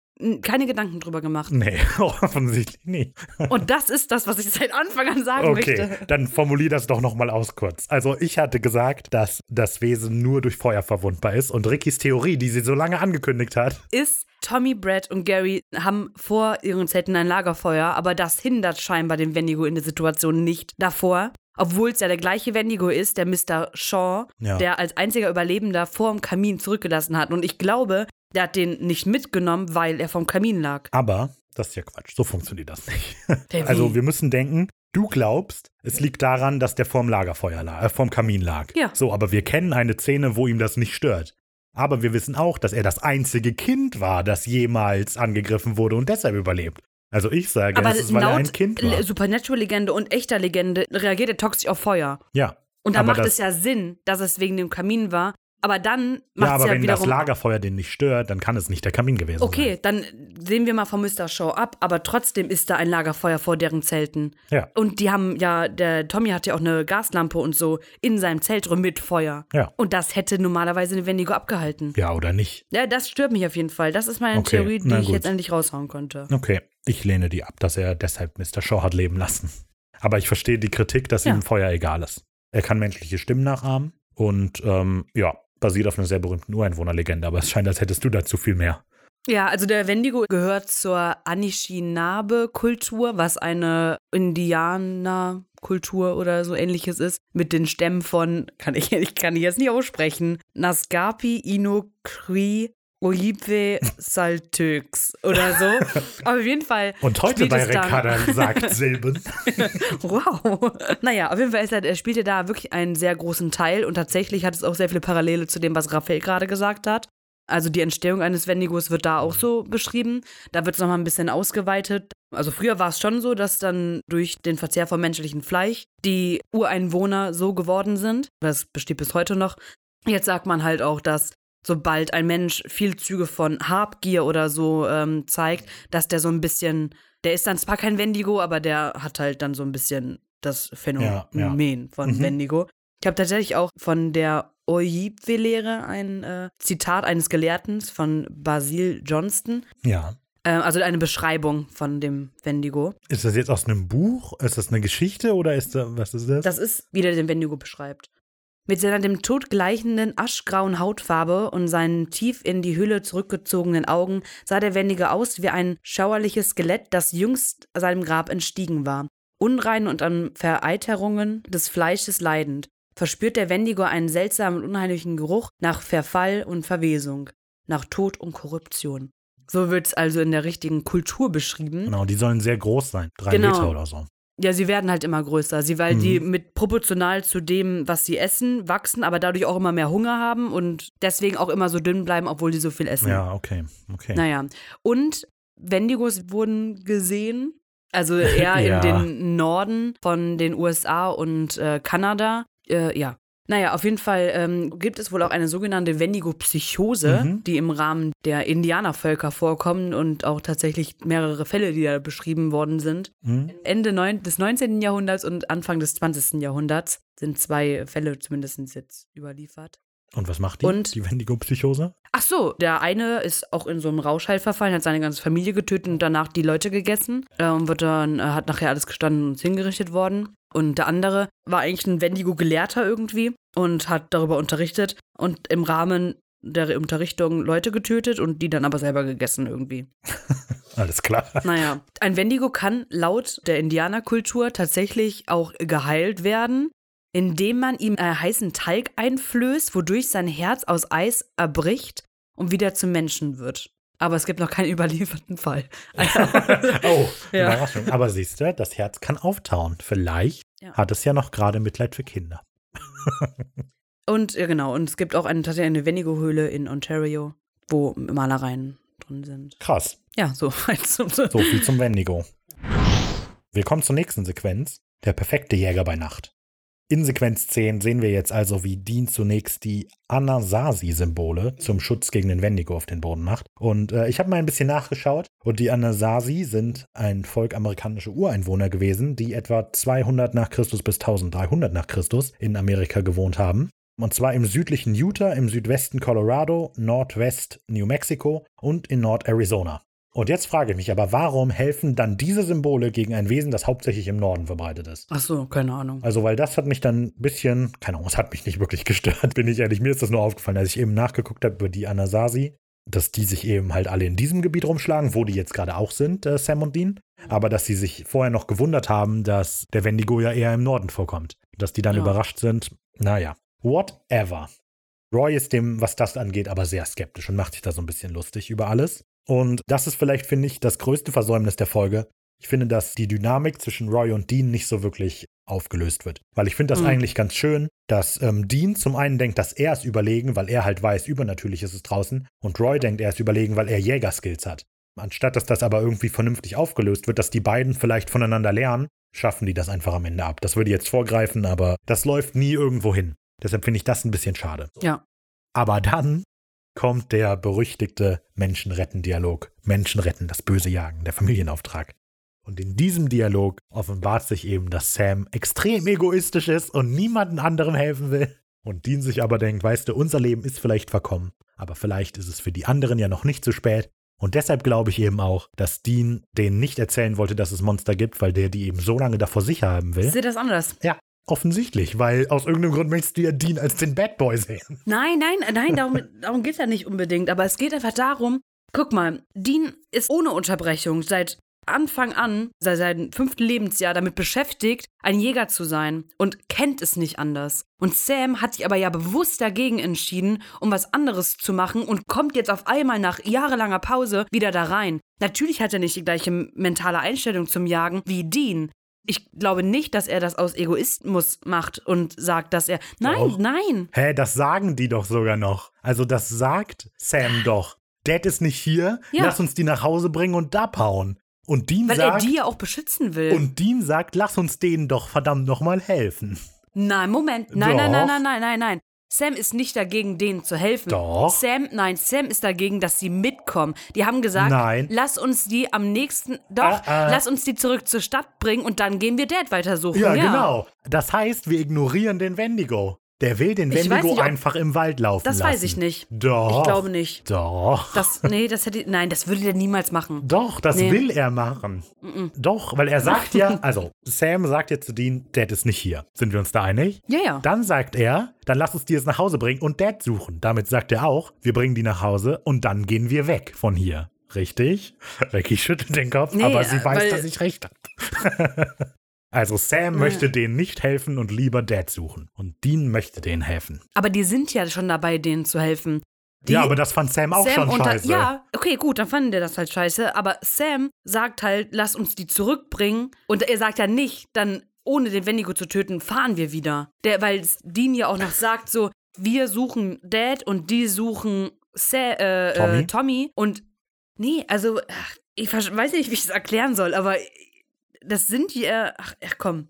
keine Gedanken drüber gemacht. nee, offensichtlich nie. Und das ist das, was ich seit Anfang an sagen Okay, möchte. dann formulier das doch nochmal aus kurz. Also ich hatte gesagt, dass das Wesen nur durch Feuer verwundbar ist und Rickys Theorie, die sie so lange angekündigt hat, Ist Tommy, Brad und Gary haben vor ihren Zelten ein Lagerfeuer, aber das hindert scheinbar den Wendigo in der Situation nicht davor. Obwohl es ja der gleiche Wendigo ist, der Mr. Shaw, Ja. der als einziger Überlebender vor dem Kamin zurückgelassen hat. Und ich glaube, der hat den nicht mitgenommen, weil er vom Kamin lag. aber das ist ja Quatsch, so funktioniert das nicht. Also wir müssen denken, du glaubst, es liegt daran, dass der vorm Lagerfeuer lag, äh, vorm Kamin lag. Ja. So, aber wir kennen eine Szene, wo ihm das nicht stört. Aber wir wissen auch, dass er das einzige Kind war, das jemals angegriffen wurde und deshalb überlebt. Also ich sage, aber es ist, weil er ein laut Kind war. Supernatural-Legende und echter Legende reagiert er toxisch auf Feuer. Ja. Und Aber macht es ja Sinn, dass es wegen dem Kamin war. Aber dann macht Ja, aber ja wenn das. Lagerfeuer den nicht stört, dann kann es nicht der Kamin gewesen Okay, dann sehen wir mal von Mr. Shaw ab, aber trotzdem ist da ein Lagerfeuer vor deren Zelten. sein. Ja. Und die haben ja, der Tommy hat ja auch eine Gaslampe und so in seinem Zelt drin mit Feuer. Ja. Und das hätte normalerweise den Wendigo abgehalten. Ja, oder nicht. Ja, das stört mich auf jeden Fall. Das ist meine Okay, Theorie, die ich jetzt endlich raushauen konnte. Okay, ich lehne die ab, dass er deshalb Mr. Shaw hat leben lassen. Aber ich verstehe die Kritik, dass Ja. ihm Feuer egal ist. Er kann menschliche Stimmen nachahmen und ähm, ja, basiert auf einer sehr berühmten Ureinwohnerlegende, aber es scheint, als hättest du dazu viel mehr. Ja, also der Wendigo gehört zur Anishinaabe-Kultur, was eine Indianer-Kultur oder so ähnliches ist, mit den Stämmen von, kann ich, ich kann die jetzt nicht aussprechen, Naskapi, Inukri, Oyipe, Saltöx oder so. Aber auf jeden Fall. Und heute bei Ricarda sagt Silben. Wow. Naja, auf jeden Fall ist er, er spielte da wirklich einen sehr großen Teil und tatsächlich hat es auch sehr viele Parallele zu dem, was Raphael gerade gesagt hat. Also die Entstehung eines Wendigos wird da auch so beschrieben. Da wird es nochmal ein bisschen ausgeweitet. Also früher war es schon so, dass dann durch den Verzehr von menschlichem Fleisch die Ureinwohner so geworden sind. Das besteht bis heute noch. Jetzt sagt man halt auch, dass sobald ein Mensch viel Züge von Habgier oder so ähm, zeigt, dass der so ein bisschen, der ist dann zwar kein Wendigo, aber der hat halt dann so ein bisschen das Phänomen Ja, ja. von Mhm. Wendigo. Ich habe tatsächlich auch von der Ojibwe-Lehre ein äh, Zitat eines Gelehrten von Basil Johnston, Ja. äh, also eine Beschreibung von dem Wendigo. Ist das jetzt aus einem Buch? Ist das eine Geschichte oder ist da, was ist das? Das ist, wie der den Wendigo beschreibt. Mit seiner dem Tod gleichenden aschgrauen Hautfarbe und seinen tief in die Hülle zurückgezogenen Augen sah der Wendige aus wie ein schauerliches Skelett, das jüngst seinem Grab entstiegen war. Unrein und an Vereiterungen des Fleisches leidend, verspürt der Wendigo einen seltsamen und unheimlichen Geruch nach Verfall und Verwesung, nach Tod und Korruption. So wird es also in der richtigen Kultur beschrieben. genau, die sollen sehr groß sein. Drei Genau. Meter oder so. Ja, sie werden halt immer größer, sie, weil Mhm. die mit proportional zu dem, was sie essen, wachsen, aber dadurch auch immer mehr Hunger haben und deswegen auch immer so dünn bleiben, obwohl die so viel essen. Ja, okay. okay. Naja. Und Wendigos wurden gesehen, also eher Ja. in den Norden von den USA und äh, Kanada. Äh, ja. Naja, auf jeden Fall ähm, gibt es wohl auch eine sogenannte Wendigo-Psychose, Mhm. die im Rahmen der Indianervölker vorkommen und auch tatsächlich mehrere Fälle, die da beschrieben worden sind. Hm? Ende neun, des 19. Jahrhunderts und Anfang des 20. Jahrhunderts sind zwei Fälle zumindest jetzt überliefert. Und was macht die? Und- die Wendigo-Psychose? Ach so, der eine ist auch in so einem Rauschheil verfallen, hat seine ganze Familie getötet und danach die Leute gegessen und wird dann, äh, hat nachher alles gestanden und hingerichtet worden. Und der andere war eigentlich ein Wendigo-Gelehrter irgendwie und hat darüber unterrichtet und im Rahmen der Unterrichtung Leute getötet und die dann aber selber gegessen irgendwie. Alles klar. Naja, ein Wendigo kann laut der Indianerkultur tatsächlich auch geheilt werden, indem man ihm äh, heißen Talg einflößt, wodurch sein Herz aus Eis erbricht und wieder zum Menschen wird. Aber es gibt noch keinen überlieferten Fall. Also, oh, Ja. Überraschung. Aber siehst du, das Herz kann auftauen. Vielleicht Ja. hat es ja noch gerade Mitleid für Kinder. und ja, genau, und es gibt auch eine, tatsächlich eine Wendigo-Höhle in Ontario, wo Malereien drin sind. Krass. Ja, so. So. So viel zum Wendigo. Wir kommen zur nächsten Sequenz. Der perfekte Jäger bei Nacht. In Sequenz 10 sehen wir jetzt also, wie Dean zunächst die Anasazi-Symbole zum Schutz gegen den Wendigo auf den Boden macht. Und äh, ich habe mal ein bisschen nachgeschaut. Und die Anasazi sind ein Volk amerikanischer Ureinwohner gewesen, die etwa 200 nach Christus bis 1300 nach Christus in Amerika gewohnt haben. Und zwar im südlichen Utah, im Südwesten Colorado, Nordwest New Mexico und in Nord-Arizona. Und jetzt frage ich mich aber, warum helfen dann diese Symbole gegen ein Wesen, das hauptsächlich im Norden verbreitet ist? Ach so, keine Ahnung. Also, weil das hat mich dann ein bisschen, keine Ahnung, es hat mich nicht wirklich gestört, bin ich ehrlich. Mir ist das nur aufgefallen, als ich eben nachgeguckt habe über die Anasazi, dass die sich eben halt alle in diesem Gebiet rumschlagen, wo die jetzt gerade auch sind, äh, Sam und Dean. Aber dass sie sich vorher noch gewundert haben, dass der Wendigo ja eher im Norden vorkommt. Dass die dann Ja. überrascht sind. Naja, whatever. Roy ist dem, was das angeht, aber sehr skeptisch und macht sich da so ein bisschen lustig über alles. Und das ist vielleicht, finde ich, das größte Versäumnis der Folge. Ich finde, dass die Dynamik zwischen Roy und Dean nicht so wirklich aufgelöst wird. Weil ich finde das Mhm. eigentlich ganz schön, dass ähm, Dean zum einen denkt, dass er ist überlegen, weil er halt weiß, übernatürlich ist es draußen. Und Roy denkt, er ist überlegen, weil er Jägerskills hat. Anstatt dass das aber irgendwie vernünftig aufgelöst wird, dass die beiden vielleicht voneinander lernen, schaffen die das einfach am Ende ab. Das würde jetzt vorgreifen, aber das läuft nie irgendwo hin. Deshalb finde ich das ein bisschen schade. Ja. Aber dann kommt der berüchtigte Menschenretten-Dialog. Menschen retten, das böse Jagen, der Familienauftrag. Und in diesem Dialog offenbart sich eben, dass Sam extrem egoistisch ist und niemandem anderem helfen will. Und Dean sich aber denkt, weißt du, unser Leben ist vielleicht verkommen, aber vielleicht ist es für die anderen ja noch nicht zu spät. Und deshalb glaube ich eben auch, dass Dean denen nicht erzählen wollte, dass es Monster gibt, weil der die eben so lange davor sicher haben will. Seht das anders? Ja, offensichtlich, weil aus irgendeinem Grund möchtest du ja Dean als den Bad Boy sehen. Nein, nein, nein, darum, darum geht es ja nicht unbedingt. Aber es geht einfach darum, guck mal, Dean ist ohne Unterbrechung seit Anfang an, seit seinem fünften Lebensjahr damit beschäftigt, ein Jäger zu sein und kennt es nicht anders. Und Sam hat sich aber ja bewusst dagegen entschieden, um was anderes zu machen und kommt jetzt auf einmal nach jahrelanger Pause wieder da rein. Natürlich hat er nicht die gleiche mentale Einstellung zum Jagen wie Dean. Ich glaube nicht, dass er das aus Egoismus macht und sagt, dass er. Nein, Doch. nein. Hä, das sagen die doch sogar noch. Also das sagt Sam doch. Dad ist nicht hier, Ja. lass uns die nach Hause bringen und abhauen. Und Dean Weil sagt, er die ja auch beschützen will. und Dean sagt, lass uns denen doch verdammt nochmal helfen. nein, Moment. Nein, nein, Doch. nein, nein, nein, nein, nein. Sam ist nicht dagegen, denen zu helfen. Doch. Sam, nein, Sam ist dagegen, dass sie mitkommen. Die haben gesagt, Nein. lass uns die am nächsten, doch, Ah, ah. lass uns die zurück zur Stadt bringen und dann gehen wir Dad weitersuchen. Ja, genau. Das heißt, wir ignorieren den Wendigo. Der will den Ich weiß Wendigo nicht, einfach im Wald laufen Das lassen. weiß ich nicht. Doch. Ich glaube nicht. Doch. Das, nee, das hätte, nein, das würde der niemals machen. Doch, das Nee. will er machen. Doch, weil er sagt ja, also Sam sagt ja zu Dean, Dad ist nicht hier. Sind wir uns da einig? Ja, ja. Dann sagt er, dann lass uns die jetzt nach Hause bringen und Dad suchen. Damit sagt er auch, wir bringen die nach Hause und dann gehen wir weg von hier. Richtig? Becky schüttelt den Kopf, Nee, aber sie weiß, weil- dass ich recht habe. also Sam möchte denen nicht helfen und lieber Dad suchen. Und Dean möchte denen helfen. Aber die sind ja schon dabei, denen zu helfen. Die, ja, aber das fand Sam auch schon unter- scheiße. Ja, okay, gut, dann fanden der das halt scheiße. Aber Sam sagt halt, lass uns die zurückbringen. Und er sagt ja nicht, dann ohne den Wendigo zu töten, fahren wir wieder. Der, weil Dean ja auch noch sagt, so, wir suchen Dad und die suchen Sa äh, Tommy. Äh, Tommy. Und nee, also, ich weiß nicht, wie ich es erklären soll, aber das sind ja. Ach, ach komm.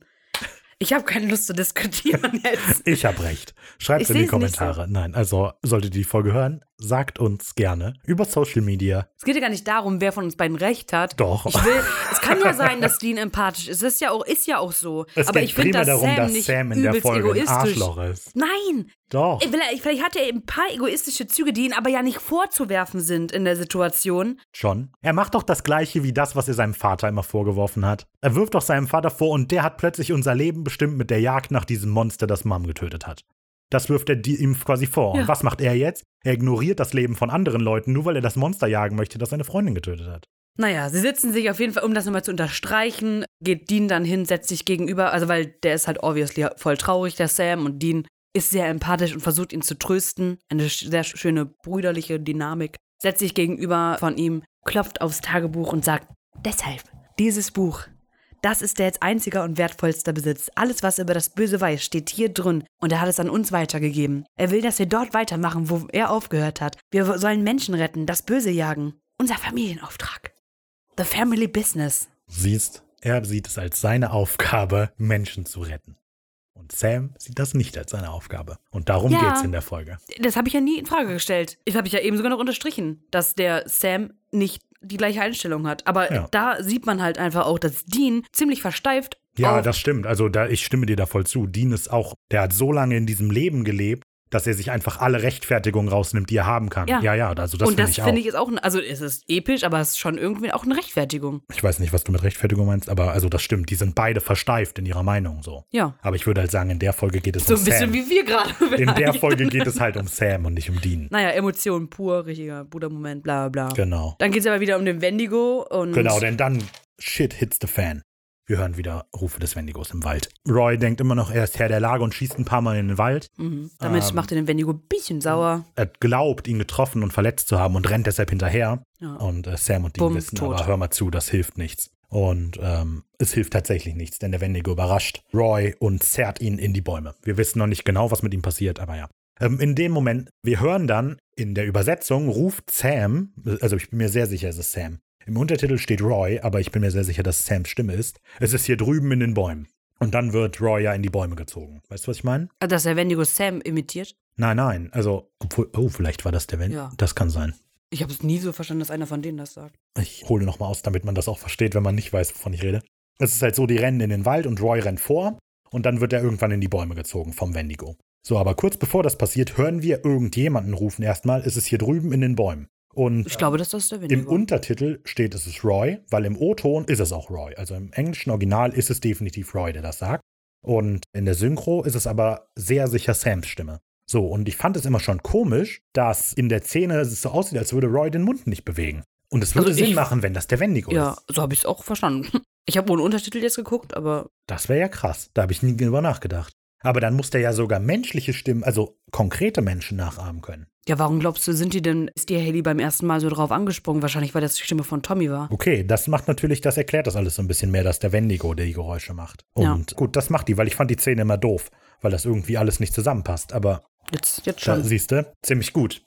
Ich habe keine Lust zu diskutieren jetzt. Ich habe recht. Schreibt in die Kommentare. Nein, also solltet ihr die Folge hören, sagt uns gerne über Social Media. Es geht ja gar nicht darum, wer von uns beiden recht hat. Doch. Ich will, es kann ja sein, dass Dean empathisch ist. Das ist ja auch, ist ja auch so. Es Aber geht ich finde, dass darum, Sam dass Sam in der Folge ein egoistisch. Arschloch ist. Nein. Doch. Vielleicht, vielleicht hat er ein paar egoistische Züge, die ihn aber ja nicht vorzuwerfen sind in der Situation. Schon. Er macht doch das Gleiche wie das, was er seinem Vater immer vorgeworfen hat. Er wirft doch seinem Vater vor und der hat plötzlich unser Leben bestimmt mit der Jagd nach diesem Monster, das Mom getötet hat. Das wirft er ihm quasi vor. Ja. Und was macht er jetzt? Er ignoriert das Leben von anderen Leuten, nur weil er das Monster jagen möchte, das seine Freundin getötet hat. Naja, sie sitzen sich auf jeden Fall, um das nochmal zu unterstreichen, geht Dean dann hin, setzt sich gegenüber, also weil der ist halt obviously voll traurig, der Sam, und Dean ist sehr empathisch und versucht ihn zu trösten. Eine sehr schöne brüderliche Dynamik. Setzt sich gegenüber von ihm, klopft aufs Tagebuch und sagt, deshalb, dieses Buch, das ist Dads einziger und wertvollster Besitz. Alles, was er über das Böse weiß, steht hier drin und er hat es an uns weitergegeben. Er will, dass wir dort weitermachen, wo er aufgehört hat. Wir sollen Menschen retten, das Böse jagen. Unser Familienauftrag. The Family Business. Siehst, er sieht es als seine Aufgabe, Menschen zu retten. Sam sieht das nicht als seine Aufgabe. Und darum Ja. geht's in der Folge. Das habe ich ja nie in Frage gestellt. Das habe ich ja eben sogar noch unterstrichen, dass der Sam nicht die gleiche Einstellung hat. Aber Ja. da sieht man halt einfach auch, dass Dean ziemlich versteift Ja, das stimmt. Also da, ich stimme dir da voll zu. Dean ist auch, der hat so lange in diesem Leben gelebt, dass er sich einfach alle Rechtfertigungen rausnimmt, die er haben kann. Ja. ja, ja also das und finde das ich auch. finde ich ist auch, ein- also es ist episch, aber es ist schon irgendwie auch eine Rechtfertigung. ich weiß nicht, was du mit Rechtfertigung meinst, aber also das stimmt. Die sind beide versteift in ihrer Meinung so. Ja. Aber ich würde halt sagen, in der Folge geht es So um ein bisschen Sam. wie wir gerade. in der Folge geht es halt um Sam und nicht um Dean. Naja, Emotionen pur, richtiger Brudermoment, bla bla bla. Genau. Dann geht es aber wieder um den Wendigo und. Genau, denn dann shit hits the fan. Wir hören wieder Rufe des Wendigos im Wald. Roy denkt immer noch, er ist Herr der Lage und schießt ein paar Mal in den Wald. Mhm. Damit Ähm, macht er den Wendigo ein bisschen sauer. Er glaubt, ihn getroffen und verletzt zu haben und rennt deshalb hinterher. Ja. Und äh, Sam und Dean wissen, tot. aber hör mal zu, das hilft nichts. Und ähm, es hilft tatsächlich nichts, denn der Wendigo überrascht Roy und zerrt ihn in die Bäume. Wir wissen noch nicht genau, was mit ihm passiert, aber ja. Ähm, in dem Moment, wir hören dann in der Übersetzung, ruft Sam, also ich bin mir sehr sicher, es ist Sam. Im Untertitel steht Roy, aber ich bin mir sehr sicher, dass Sams Stimme ist. Es ist hier drüben in den Bäumen. Und dann wird Roy ja in die Bäume gezogen. Weißt du, was ich meine? Dass der Wendigo Sam imitiert. Nein, nein. Also, obwohl, oh, vielleicht war das der Wendigo. Ja. Das kann sein. Ich habe es nie so verstanden, dass einer von denen das sagt. Ich hole nochmal aus, damit man das auch versteht, wenn man nicht weiß, wovon ich rede. Es ist halt so, die rennen in den Wald und Roy rennt vor und dann wird er irgendwann in die Bäume gezogen vom Wendigo. So, aber kurz bevor das passiert, hören wir irgendjemanden rufen erstmal, es ist hier drüben in den Bäumen. Und Ich glaube, dass das der im Untertitel steht, es ist Roy, weil im O-Ton ist es auch Roy. Also im englischen Original ist es definitiv Roy, der das sagt. Und in der Synchro ist es aber sehr sicher Sams Stimme. So, und ich fand es immer schon komisch, dass in der Szene es so aussieht, als würde Roy den Mund nicht bewegen. Und es würde Also ich- Sinn machen, wenn das der Wendigo Ja, ist. so habe ich es auch verstanden. Ich habe ohne Untertitel jetzt geguckt, aber Das wäre ja krass. Da habe ich nie drüber nachgedacht. Aber dann muss der ja sogar menschliche Stimmen, also konkrete Menschen nachahmen können. Ja, warum glaubst du, sind die denn, ist die Haley beim ersten Mal so drauf angesprungen? Wahrscheinlich, weil das die Stimme von Tommy war. Okay, das macht natürlich, das erklärt das alles so ein bisschen mehr, dass der Wendigo die Geräusche macht. Und Ja. gut, das macht die, weil ich fand die Szene immer doof, weil das irgendwie alles nicht zusammenpasst. Aber Jetzt, jetzt schon. siehst du, ziemlich gut.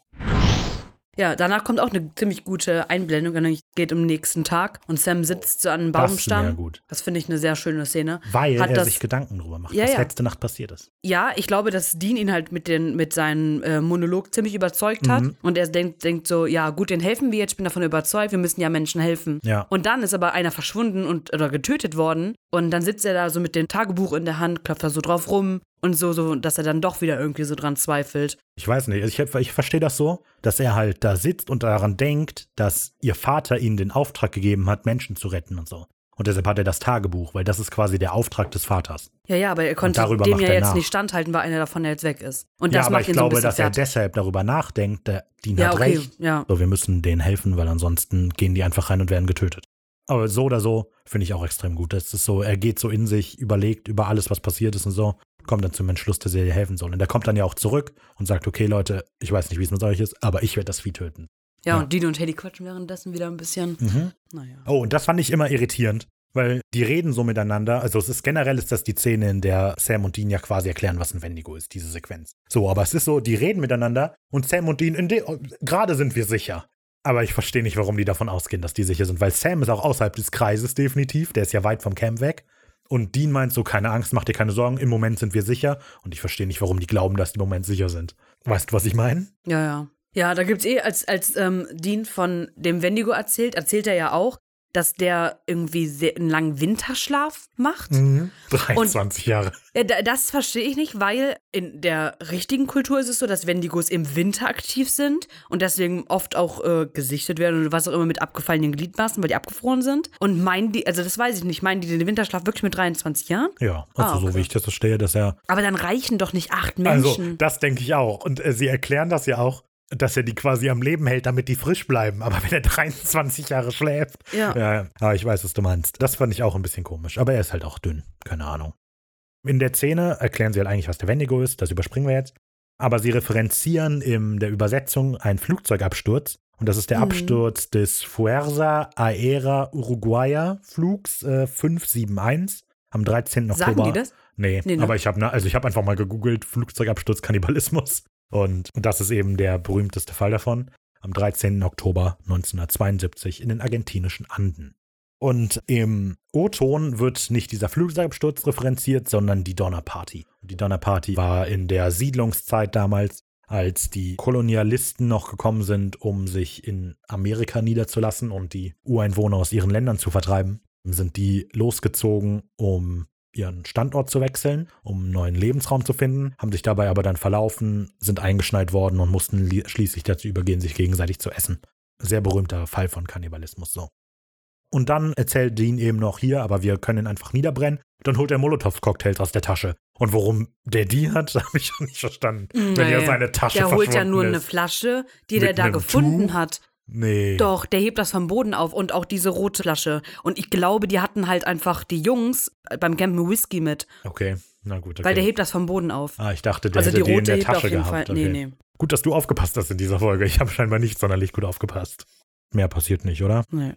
Ja, danach kommt auch eine ziemlich gute Einblendung. nämlich geht um nächsten Tag und Sam sitzt so an einem Das ist Baumstamm. sehr gut. Das finde ich eine sehr schöne Szene. Weil Hat er das- sich Gedanken drüber macht, Ja, was ja. letzte Nacht passiert ist. Ja, ich glaube, dass Dean ihn halt mit, den, mit seinem äh, Monolog ziemlich überzeugt hat. Mhm. Und er denkt, denkt so, ja gut, den helfen wir jetzt, ich bin davon überzeugt, wir müssen ja Menschen helfen. Ja. Und dann ist aber einer verschwunden und oder getötet worden. Und dann sitzt er da so mit dem Tagebuch in der Hand, klopft da so drauf rum und so, so, dass er dann doch wieder irgendwie so dran zweifelt. Ich weiß nicht, ich, ich verstehe das so, dass er halt da sitzt und daran denkt, dass ihr Vater ihnen den Auftrag gegeben hat, Menschen zu retten und so. Und deshalb hat er das Tagebuch, weil das ist quasi der Auftrag des Vaters. Ja, ja, aber er konnte darüber dem ja er jetzt nach. nicht standhalten, weil einer davon ja jetzt weg ist. Und ja, das aber macht ich ihn so ein glaube, dass er fertig. deshalb darüber nachdenkt, der Dean Ja, hat okay, recht. ja. So, wir müssen denen helfen, weil ansonsten gehen die einfach rein und werden getötet. Aber so oder so finde ich auch extrem gut. Das ist so, er geht so in sich, überlegt über alles, was passiert ist und so, kommt dann zum Entschluss, dass er ihr helfen soll. Und er kommt dann ja auch zurück und sagt, okay, Leute, ich weiß nicht, wie es mit euch ist, aber ich werde das Vieh töten. Ja, Ja. und Dean und Haley quatschen währenddessen wieder ein bisschen. Mhm. Naja. Oh, und das fand ich immer irritierend, weil die reden so miteinander. Also es ist generell ist das die Szene, in der Sam und Dean ja quasi erklären, was ein Wendigo ist, diese Sequenz. So, aber es ist so, die reden miteinander und Sam und Dean, in de- gerade sind wir sicher. Aber ich verstehe nicht, warum die davon ausgehen, dass die sicher sind, weil Sam ist auch außerhalb des Kreises definitiv, der ist ja weit vom Camp weg. Und Dean meint so, keine Angst, mach dir keine Sorgen, im Moment sind wir sicher. Und ich verstehe nicht, warum die glauben, dass die im Moment sicher sind. Weißt du, was ich meine? Ja, ja. Ja, da gibt's eh, als, als ähm, Dean von dem Wendigo erzählt, erzählt er ja auch, dass der irgendwie sehr, einen langen Winterschlaf macht. 23 Jahre. Ja, da- das verstehe ich nicht, weil in der richtigen Kultur ist es so, dass Wendigos im Winter aktiv sind und deswegen oft auch äh, gesichtet werden oder was auch immer mit abgefallenen Gliedmaßen, weil die abgefroren sind. Und meinen die, also das weiß ich nicht, meinen die den Winterschlaf wirklich mit 23 Jahren? Ja, also Ah, so okay. wie ich das verstehe, dass er Aber dann reichen doch nicht acht Also, Menschen. das denke ich auch. Und äh, sie erklären das ja auch, dass er die quasi am Leben hält, damit die frisch bleiben. Aber wenn er 23 Jahre schläft. Ja. ja. Aber ich weiß, was du meinst. Das fand ich auch ein bisschen komisch. Aber er ist halt auch dünn. Keine Ahnung. In der Szene erklären sie halt eigentlich, was der Wendigo ist. Das überspringen wir jetzt. Aber sie referenzieren in der Übersetzung einen Flugzeugabsturz. Und das ist der Mhm. Absturz des Fuerza Aérea Uruguaya Flugs äh, 571 am 13. Oktober. Sagen die das? Nee, Nee, ne? aber ich habe also ich habe einfach mal gegoogelt Flugzeugabsturz Kannibalismus und das ist eben der berühmteste Fall davon am 13. Oktober 1972 in den argentinischen Anden. Und im O-Ton wird nicht dieser Flugzeugabsturz referenziert, sondern die Donnerparty. Und die Donnerparty war in der Siedlungszeit damals, als die Kolonialisten noch gekommen sind, um sich in Amerika niederzulassen und die Ureinwohner aus ihren Ländern zu vertreiben, sind die losgezogen, um ihren Standort zu wechseln, um einen neuen Lebensraum zu finden, haben sich dabei aber dann verlaufen, sind eingeschneit worden und mussten li- schließlich dazu übergehen, sich gegenseitig zu essen. Sehr berühmter Fall von Kannibalismus so. Und dann erzählt Dean eben noch hier, aber wir können ihn einfach niederbrennen. Dann holt er Molotow-Cocktails aus der Tasche. Und warum der die hat, habe ich schon nicht verstanden. Wenn Naja. er seine Tasche Der holt ja nur eine ist. Flasche, die Mit der da gefunden Tuch? hat. Nee. Doch, der hebt das vom Boden auf und auch diese rote Flasche. Und ich glaube, die hatten halt einfach die Jungs beim Campen Whisky mit, Okay, na gut. Okay. weil der hebt das vom Boden auf. ah, ich dachte, der also die hätte die in rote der hebt auf Tasche gehabt. Fall. Okay. Nee, nee. Gut, dass du aufgepasst hast in dieser Folge. Ich habe scheinbar nicht sonderlich gut aufgepasst. Mehr passiert nicht, oder? nee.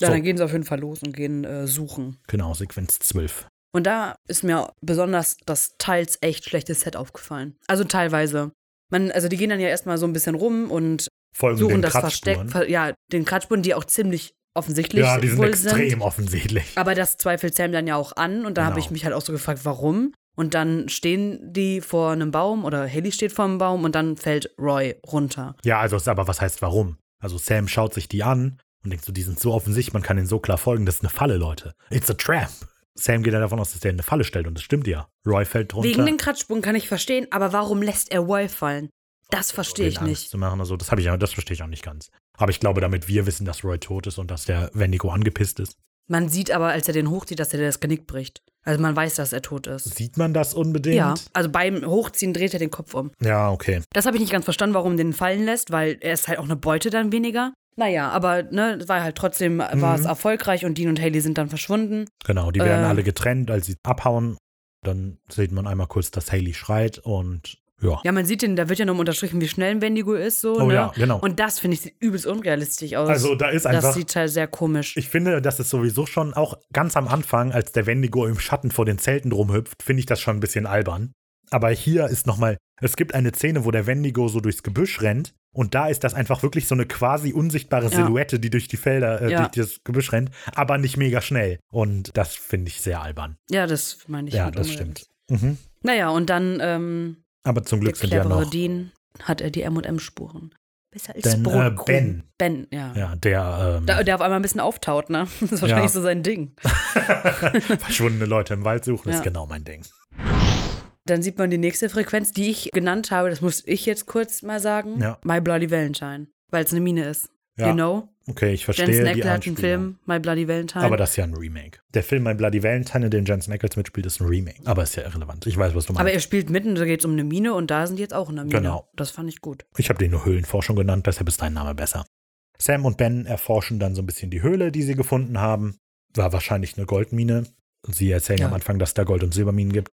Ja, So. dann gehen sie auf jeden Fall los und gehen äh, suchen. Genau, Sequenz 12. Und da ist mir besonders das teils echt schlechte Set aufgefallen. Also teilweise. Man, also die gehen dann ja erstmal so ein bisschen rum und Folgen suchen den das Kratzspuren. Versteck, ver- ja, den Kratzspuren, die auch ziemlich offensichtlich Ja, die sind wohl extrem sind. offensichtlich. Aber das zweifelt Sam dann ja auch an und da habe Genau. ich mich halt auch so gefragt, warum? Und dann stehen die vor einem Baum oder Haley steht vor einem Baum und dann fällt Roy runter. Ja, also ist aber was heißt warum? Also Sam schaut sich die an und denkt so, die sind so offensichtlich, man kann ihnen so klar folgen, das ist eine Falle, Leute. It's a trap. Sam geht ja davon aus, dass der eine Falle stellt und das stimmt ja. Roy fällt runter. Wegen den Kratzspuren kann ich verstehen, aber warum lässt er Roy fallen? Das verstehe ich Angst nicht. zu machen. Also das habe ich ja, das verstehe ich auch nicht ganz. Aber ich glaube, damit wir wissen, dass Roy tot ist und dass der Wendigo angepisst ist, Man sieht aber, als er den hochzieht, dass er das Genick bricht. Also man weiß, dass er tot ist. sieht man das unbedingt? Ja, also beim Hochziehen dreht er den Kopf um. Ja, okay. Das habe ich nicht ganz verstanden, warum den fallen lässt, weil er ist halt auch eine Beute dann weniger. Naja, aber ne, war halt trotzdem, war Mhm. es erfolgreich und Dean und Haley sind dann verschwunden. Genau, die werden Äh. alle getrennt, als sie abhauen. dann sieht man einmal kurz, dass Haley schreit und ja. Ja, man sieht den, da wird ja noch unterstrichen, wie schnell ein Wendigo ist, so. Oh ne? ja, genau. Und das finde ich sieht übelst unrealistisch aus. Also da ist einfach. das sieht halt sehr komisch. Ich finde, das ist sowieso schon auch ganz am Anfang, als der Wendigo im Schatten vor den Zelten rumhüpft, finde ich das schon ein bisschen albern. Aber hier ist nochmal, es gibt eine Szene, wo der Wendigo so durchs Gebüsch rennt und da ist das einfach wirklich so eine quasi unsichtbare Ja. Silhouette, die durch die Felder, äh, Ja. durch das Gebüsch rennt, aber nicht mega schnell. Und das finde ich sehr albern. ja, das meine ich. ja, mit das stimmt. Mhm. Naja, und dann ähm, Aber zum der Glück sind ja noch. Dean hat er die M&M-Spuren. Besser als Denn, äh. Ben. Ben, ja. Ja, der ähm, Da, der auf einmal ein bisschen auftaut, ne? Das ist wahrscheinlich Ja. so sein Ding. verschwundene Leute im Wald suchen, Ja. ist genau mein Ding. Dann sieht man die nächste Frequenz, die ich genannt habe, das muss ich jetzt kurz mal sagen. Ja. My Bloody Valentine. Weil es eine Mine ist. Ja. You know? Okay, ich verstehe Jensen die Ackles hat einen. Film, My Bloody Valentine. Aber das ist ja ein Remake. Der Film My Bloody Valentine, in dem Jensen Ackles mitspielt, ist ein Remake. Aber ist ja irrelevant. Ich weiß, was du Aber meinst. er spielt mitten, da geht es um eine Mine und da sind die jetzt auch in einer Mine. Genau. Das fand ich gut. Ich habe den nur Höhlenforschung genannt, deshalb ist dein Name besser. Sam und Ben erforschen dann so ein bisschen die Höhle, die sie gefunden haben. War wahrscheinlich eine Goldmine. Sie erzählen Ja. am Anfang, dass da Gold- und Silberminen gibt.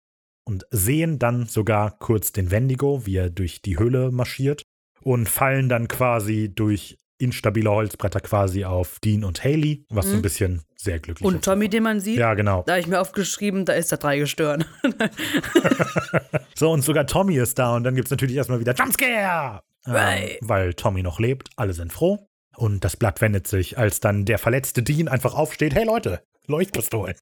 Und sehen dann sogar kurz den Wendigo, wie er durch die Höhle marschiert. Und fallen dann quasi durch instabile Holzbretter quasi auf Dean und Haley, was so ein Mhm. bisschen sehr glücklich Und Tommy, den man sieht, Ja, genau. da habe ich mir aufgeschrieben, da ist der Dreigestirn. So, und sogar Tommy ist da und dann gibt es natürlich erstmal wieder Jumpscare! Ähm, Right. weil Tommy noch lebt, alle sind froh. Und das Blatt wendet sich, als dann der verletzte Dean einfach aufsteht: Hey Leute, Leuchtpistolen.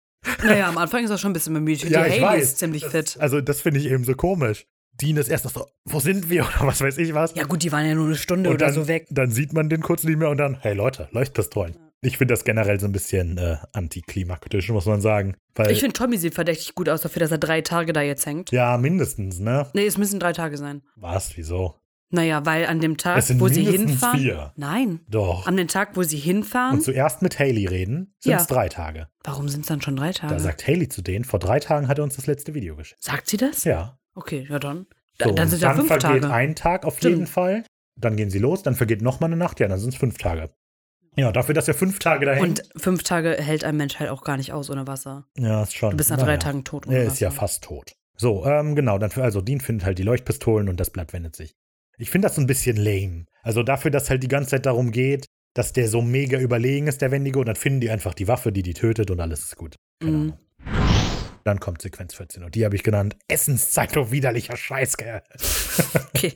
naja, am Anfang ist er schon ein bisschen bemüht. die Ja, Haley ist ziemlich Das- fit. Also, das finde ich eben so komisch. Dean ist erst noch so: Wo sind wir? Oder was weiß ich was. Ja gut, die waren ja nur eine Stunde und oder dann, so weg. dann sieht man den kurz nicht mehr und dann: Hey Leute, Leuchtpistolen. Ich finde das generell so ein bisschen äh, antiklimaktisch, muss man sagen. Weil, Ich finde, Tommy sieht verdächtig gut aus dafür, dass er drei Tage da jetzt hängt. ja, mindestens, ne? Nee, es müssen drei Tage sein. Was? Wieso? Naja, weil an dem Tag, Es sind wo sie hinfahren. vier. Nein. Doch. An dem Tag, wo sie hinfahren. Und zuerst mit Haley reden, sind es Ja. drei Tage. Warum sind es dann schon drei Tage? Da sagt Haley zu denen, vor drei Tagen hat er uns das letzte Video geschickt. Sagt sie das? Ja. Okay, ja dann. Da, So, dann sind ja dann fünf vergeht Tage. ein Tag auf Stimmt. jeden Fall. Dann gehen sie los, dann vergeht noch mal eine Nacht, ja, dann sind es fünf Tage. Ja, dafür, dass er fünf Tage da hängt. Und fünf Tage hält ein Mensch halt auch gar nicht aus ohne Wasser. ja, ist schon. Du bist nach drei Tagen tot ohne Er Wasser. ist ja fast tot. So, ähm, genau, dann also Dean findet halt die Leuchtpistolen und das Blatt wendet sich. Ich finde das so ein bisschen lame. Also dafür, dass halt die ganze Zeit darum geht, dass der so mega überlegen ist, der Wendigo, und dann finden die einfach die Waffe, die die tötet und alles ist gut. Keine Mhm. Ahnung. Dann kommt Sequenz 14 und die habe ich genannt Essenszeit, du widerlicher Scheißkerl. Okay.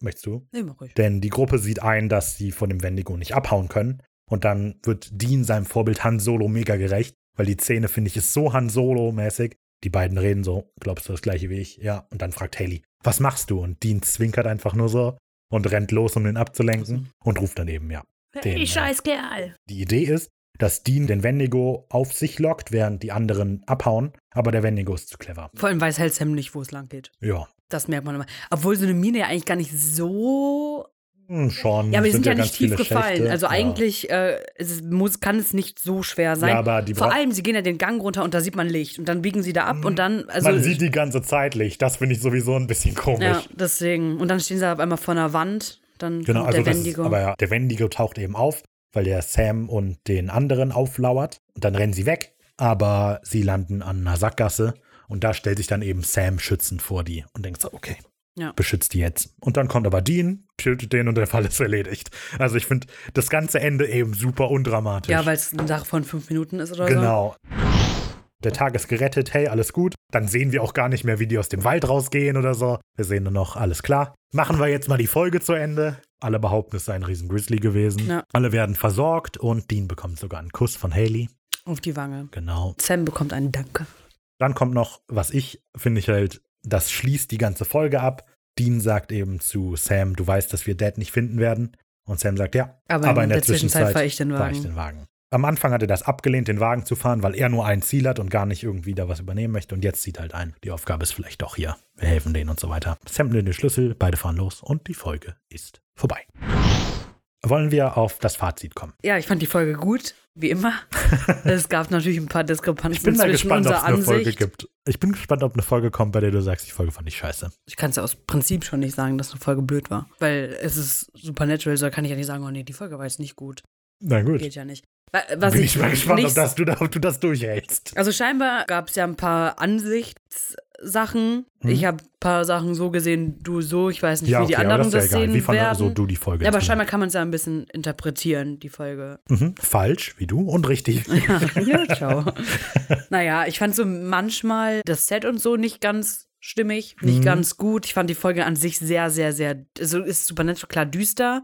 Möchtest du? Nee, mach ruhig. Denn die Gruppe sieht ein, dass sie von dem Wendigo nicht abhauen können. Und dann wird Dean seinem Vorbild Han Solo mega gerecht, weil die Szene, finde ich, ist so Han Solo-mäßig. Die beiden reden so, glaubst du das gleiche wie ich? Ja. Und dann fragt Haley, was machst du? Und Dean zwinkert einfach nur so und rennt los, um den abzulenken und ruft dann eben, ja. Den, Hey, äh, scheiß Kerl. Die Idee ist, dass Dean den Wendigo auf sich lockt, während die anderen abhauen, aber der Wendigo ist zu clever. Vor allem weiß halt Sam nicht, wo es lang geht. Ja. Das merkt man immer. Obwohl so eine Mine ja eigentlich gar nicht so. Hm, schon. Ja, aber die sind, ja ganz nicht tief gefallen. Schächte. Also ja. eigentlich äh, es muss, kann es nicht so schwer sein. Ja, aber die Vor bra- allem, sie gehen ja den Gang runter und da sieht man Licht. Und dann biegen sie da ab und dann. Also, Man sieht die ganze Zeit Licht. Das finde ich sowieso ein bisschen komisch. Ja, deswegen. Und dann stehen sie auf einmal vor einer Wand. Dann Genau, also der das ist, Wendigo. aber ja, der Wendigo taucht eben auf, weil der Sam und den anderen auflauert. Und dann rennen sie weg, aber sie landen an einer Sackgasse und da stellt sich dann eben Sam schützend vor die und denkt so, okay, Ja. beschützt die jetzt. Und dann kommt aber Dean, tötet den und der Fall ist erledigt. Also ich finde das ganze Ende eben super undramatisch. ja, weil es eine Sache von fünf Minuten ist oder so. Genau. Der Tag ist gerettet, hey, alles gut. Dann sehen wir auch gar nicht mehr, wie die aus dem Wald rausgehen oder so. Wir sehen nur noch, alles klar. Machen wir jetzt mal die Folge zu Ende. Alle behaupten, es sei ein riesen Grizzly gewesen. Ja. Alle werden versorgt und Dean bekommt sogar einen Kuss von Haley. Auf die Wange. Genau. Sam bekommt einen Danke. Dann kommt noch, was ich finde ich halt, das schließt die ganze Folge ab. Dean sagt eben zu Sam, du weißt, dass wir Dad nicht finden werden. Und Sam sagt, ja, Aber, in, der, Zwischenzeit fahre ich den fahre ich Wagen. den Wagen. Am Anfang hat er das abgelehnt, den Wagen zu fahren, weil er nur ein Ziel hat und gar nicht irgendwie da was übernehmen möchte. Und jetzt sieht halt ein, die Aufgabe ist vielleicht doch hier. Wir helfen denen und so weiter. Sam nimmt den Schlüssel, beide fahren los und die Folge ist vorbei. Wollen wir auf das Fazit kommen? Ja, ich fand die Folge gut, wie immer. es gab natürlich ein paar Diskrepanzen Ich bin zwischen gespannt, unserer es eine Ansicht. Folge gibt. Ich bin gespannt, ob eine Folge kommt, bei der du sagst, die Folge fand ich scheiße. Ich kann es ja aus Prinzip schon nicht sagen, dass eine Folge blöd war. Weil es ist Supernatural, so kann ich ja nicht sagen, oh nee, die Folge war jetzt nicht gut. Na gut. Geht ja nicht. Was Bin ich mal gespannt, nicht ob, das, du, ob du das durchhältst. Also scheinbar gab es ja ein paar Ansichtssachen. Hm. Ich habe ein paar Sachen so gesehen, du so. Ich weiß nicht, Ja, wie die okay, aber anderen das ist das, ja egal. sehen Wie fand werden. so du die Folge ja, aber scheinbar kann man es ja ein bisschen interpretieren, die Folge. Mhm. Falsch, wie du, und richtig. ja, ciao. naja, ich fand so manchmal das Set und so nicht ganz stimmig, nicht Mhm. ganz gut. Ich fand die Folge an sich sehr, sehr, sehr, also ist Supernatural klar düster,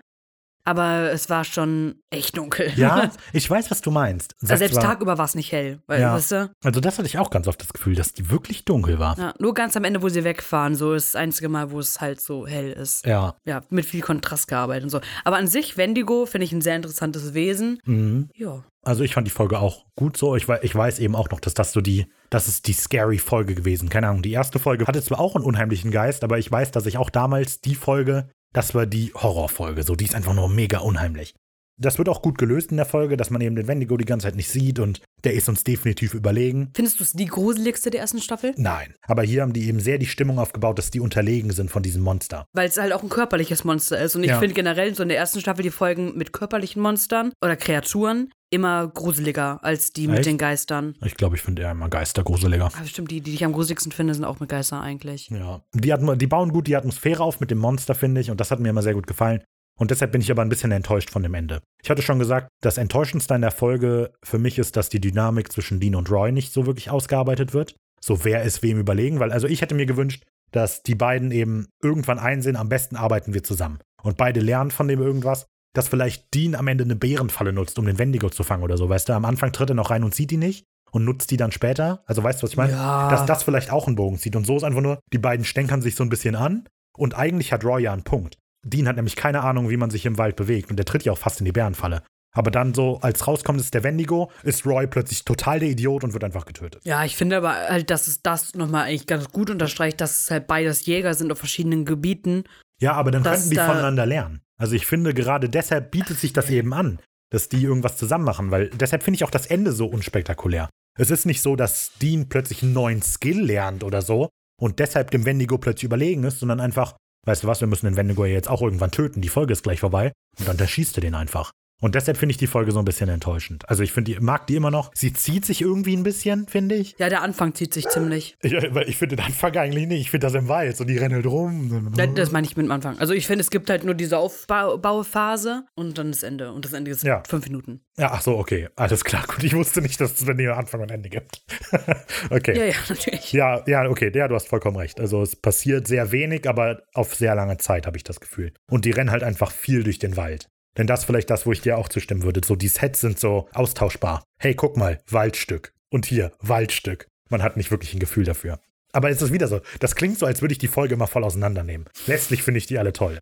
aber es war schon echt dunkel. Ja, ich weiß, was du meinst. Also selbst war- tagüber war es nicht hell, weil, Ja. weißt du? Also das hatte ich auch ganz oft das Gefühl, dass die wirklich dunkel war. Ja, nur ganz am Ende, wo sie wegfahren, so ist das einzige Mal, wo es halt so hell ist. Ja. Ja, mit viel Kontrast gearbeitet und so. Aber an sich, Wendigo finde ich ein sehr interessantes Wesen. Mhm. Ja. Also ich fand die Folge auch gut so. Ich, ich weiß eben auch noch, dass das so die, das ist die scary Folge gewesen. Keine Ahnung, die erste Folge hatte zwar auch einen unheimlichen Geist, aber ich weiß, dass ich auch damals die Folge, das war die Horrorfolge. So, die ist einfach nur mega unheimlich. Das wird auch gut gelöst in der Folge, dass man eben den Wendigo die ganze Zeit nicht sieht und der ist uns definitiv überlegen. Findest du es die gruseligste der ersten Staffel? Nein. Aber hier haben die eben sehr die Stimmung aufgebaut, dass die unterlegen sind von diesem Monster. Weil es halt auch ein körperliches Monster ist. Und ich Ja. finde generell so in der ersten Staffel die Folgen mit körperlichen Monstern oder Kreaturen immer gruseliger als die mit Echt? den Geistern. Ich glaube, ich finde eher immer Geister gruseliger. Aber stimmt, die, die ich am gruseligsten finde, sind auch mit Geistern eigentlich. Ja. Die, die bauen gut die Atmosphäre auf mit dem Monster, finde ich, und das hat mir immer sehr gut gefallen. Und deshalb bin ich aber ein bisschen enttäuscht von dem Ende. Ich hatte schon gesagt, das Enttäuschendste in der Folge für mich ist, dass die Dynamik zwischen Dean und Roy nicht so wirklich ausgearbeitet wird. So wer ist wem überlegen, weil also ich hätte mir gewünscht, dass die beiden eben irgendwann einsehen, am besten arbeiten wir zusammen. Und beide lernen von dem irgendwas, dass vielleicht Dean am Ende eine Bärenfalle nutzt, um den Wendigo zu fangen oder so. Weißt du, am Anfang tritt er noch rein und sieht die nicht und nutzt die dann später. Also weißt du, was ich meine? Ja. Dass das vielleicht auch einen Bogen zieht. Und so ist einfach nur, die beiden stänkern sich so ein bisschen an und eigentlich hat Roy ja einen Punkt. Dean hat nämlich keine Ahnung, wie man sich im Wald bewegt und der tritt ja auch fast in die Bärenfalle. Aber dann so, als rauskommt, ist der Wendigo, ist Roy plötzlich total der Idiot und wird einfach getötet. Ja, ich finde aber halt, dass es das nochmal eigentlich ganz gut unterstreicht, dass es halt beides Jäger sind auf verschiedenen Gebieten. Ja, aber dann könnten die da- voneinander lernen. Also ich finde, gerade deshalb bietet sich das eben an, dass die irgendwas zusammen machen, weil deshalb finde ich auch das Ende so unspektakulär. Es ist nicht so, dass Dean plötzlich einen neuen Skill lernt oder so und deshalb dem Wendigo plötzlich überlegen ist, sondern einfach, weißt du was, wir müssen den Wendigo jetzt auch irgendwann töten, die Folge ist gleich vorbei und dann erschießt er den einfach. Und deshalb finde ich die Folge so ein bisschen enttäuschend. Also ich finde, die mag die immer noch. Sie zieht sich irgendwie ein bisschen, finde ich. Ja, der Anfang zieht sich ziemlich. Ich, weil ich finde den Anfang eigentlich nicht. Ich finde das im Wald. So, die rennen halt rum. Das, das meine ich mit dem Anfang. Also ich finde, es gibt halt nur diese Aufbauphase und dann das Ende. Und das Ende ist Ja. fünf Minuten. Ja, ach so, okay. Alles klar. Gut, ich wusste nicht, dass es wenn ihr Anfang und Ende gibt. okay. Ja, ja, natürlich. Ja, ja, okay, ja, du hast vollkommen recht. Also es passiert sehr wenig, aber auf sehr lange Zeit, habe ich das Gefühl. Und die rennen halt einfach viel durch den Wald. Denn das ist vielleicht das, wo ich dir auch zustimmen würde. So, die Sets sind so austauschbar. Hey, guck mal, Waldstück. Und hier, Waldstück. Man hat nicht wirklich ein Gefühl dafür. Aber es ist wieder so, das klingt so, als würde ich die Folge mal voll auseinandernehmen. Letztlich finde ich die alle toll.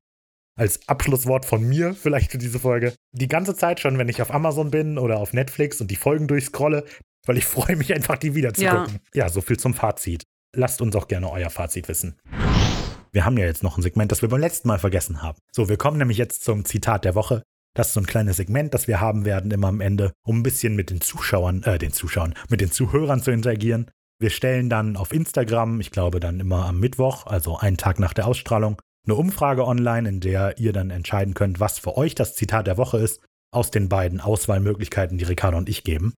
Als Abschlusswort von mir vielleicht für diese Folge. Die ganze Zeit schon, wenn ich auf Amazon bin oder auf Netflix und die Folgen durchscrolle, weil ich freue mich einfach, die wieder zu Ja. gucken. Ja, so viel zum Fazit. Lasst uns auch gerne euer Fazit wissen. Wir haben ja jetzt noch ein Segment, das wir beim letzten Mal vergessen haben. So, wir kommen nämlich jetzt zum Zitat der Woche. Das ist so ein kleines Segment, das wir haben werden immer am Ende, um ein bisschen mit den Zuschauern, äh, den Zuschauern, mit den Zuhörern zu interagieren. Wir stellen dann auf Instagram, ich glaube dann immer am Mittwoch, also einen Tag nach der Ausstrahlung, eine Umfrage online, in der ihr dann entscheiden könnt, was für euch das Zitat der Woche ist, aus den beiden Auswahlmöglichkeiten, die Ricardo und ich geben.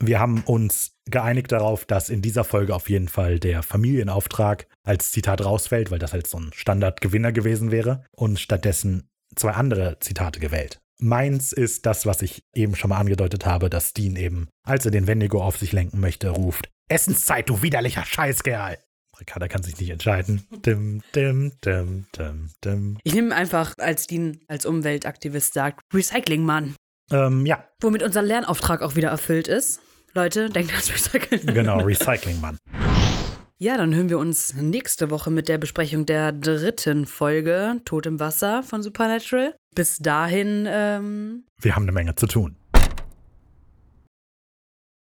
Wir haben uns geeinigt darauf, dass in dieser Folge auf jeden Fall der Familienauftrag als Zitat rausfällt, weil das halt so ein Standardgewinner gewesen wäre und stattdessen zwei andere Zitate gewählt. Meins ist das, was ich eben schon mal angedeutet habe, dass Dean eben, als er den Wendigo auf sich lenken möchte, ruft: Essenszeit, du widerlicher Scheißkerl! Ricarda kann sich nicht entscheiden. Dim, dim, dim, dim, dim. Ich nehme einfach, als Dean als Umweltaktivist sagt, Recycling-Mann. Ähm, ja, Womit unser Lernauftrag auch wieder erfüllt ist. Leute, denkt ans Recyceln. genau, Recycling-Mann. Ja, dann hören wir uns nächste Woche mit der Besprechung der dritten Folge Tod im Wasser von Supernatural. Bis dahin, ähm, Wir haben eine Menge zu tun.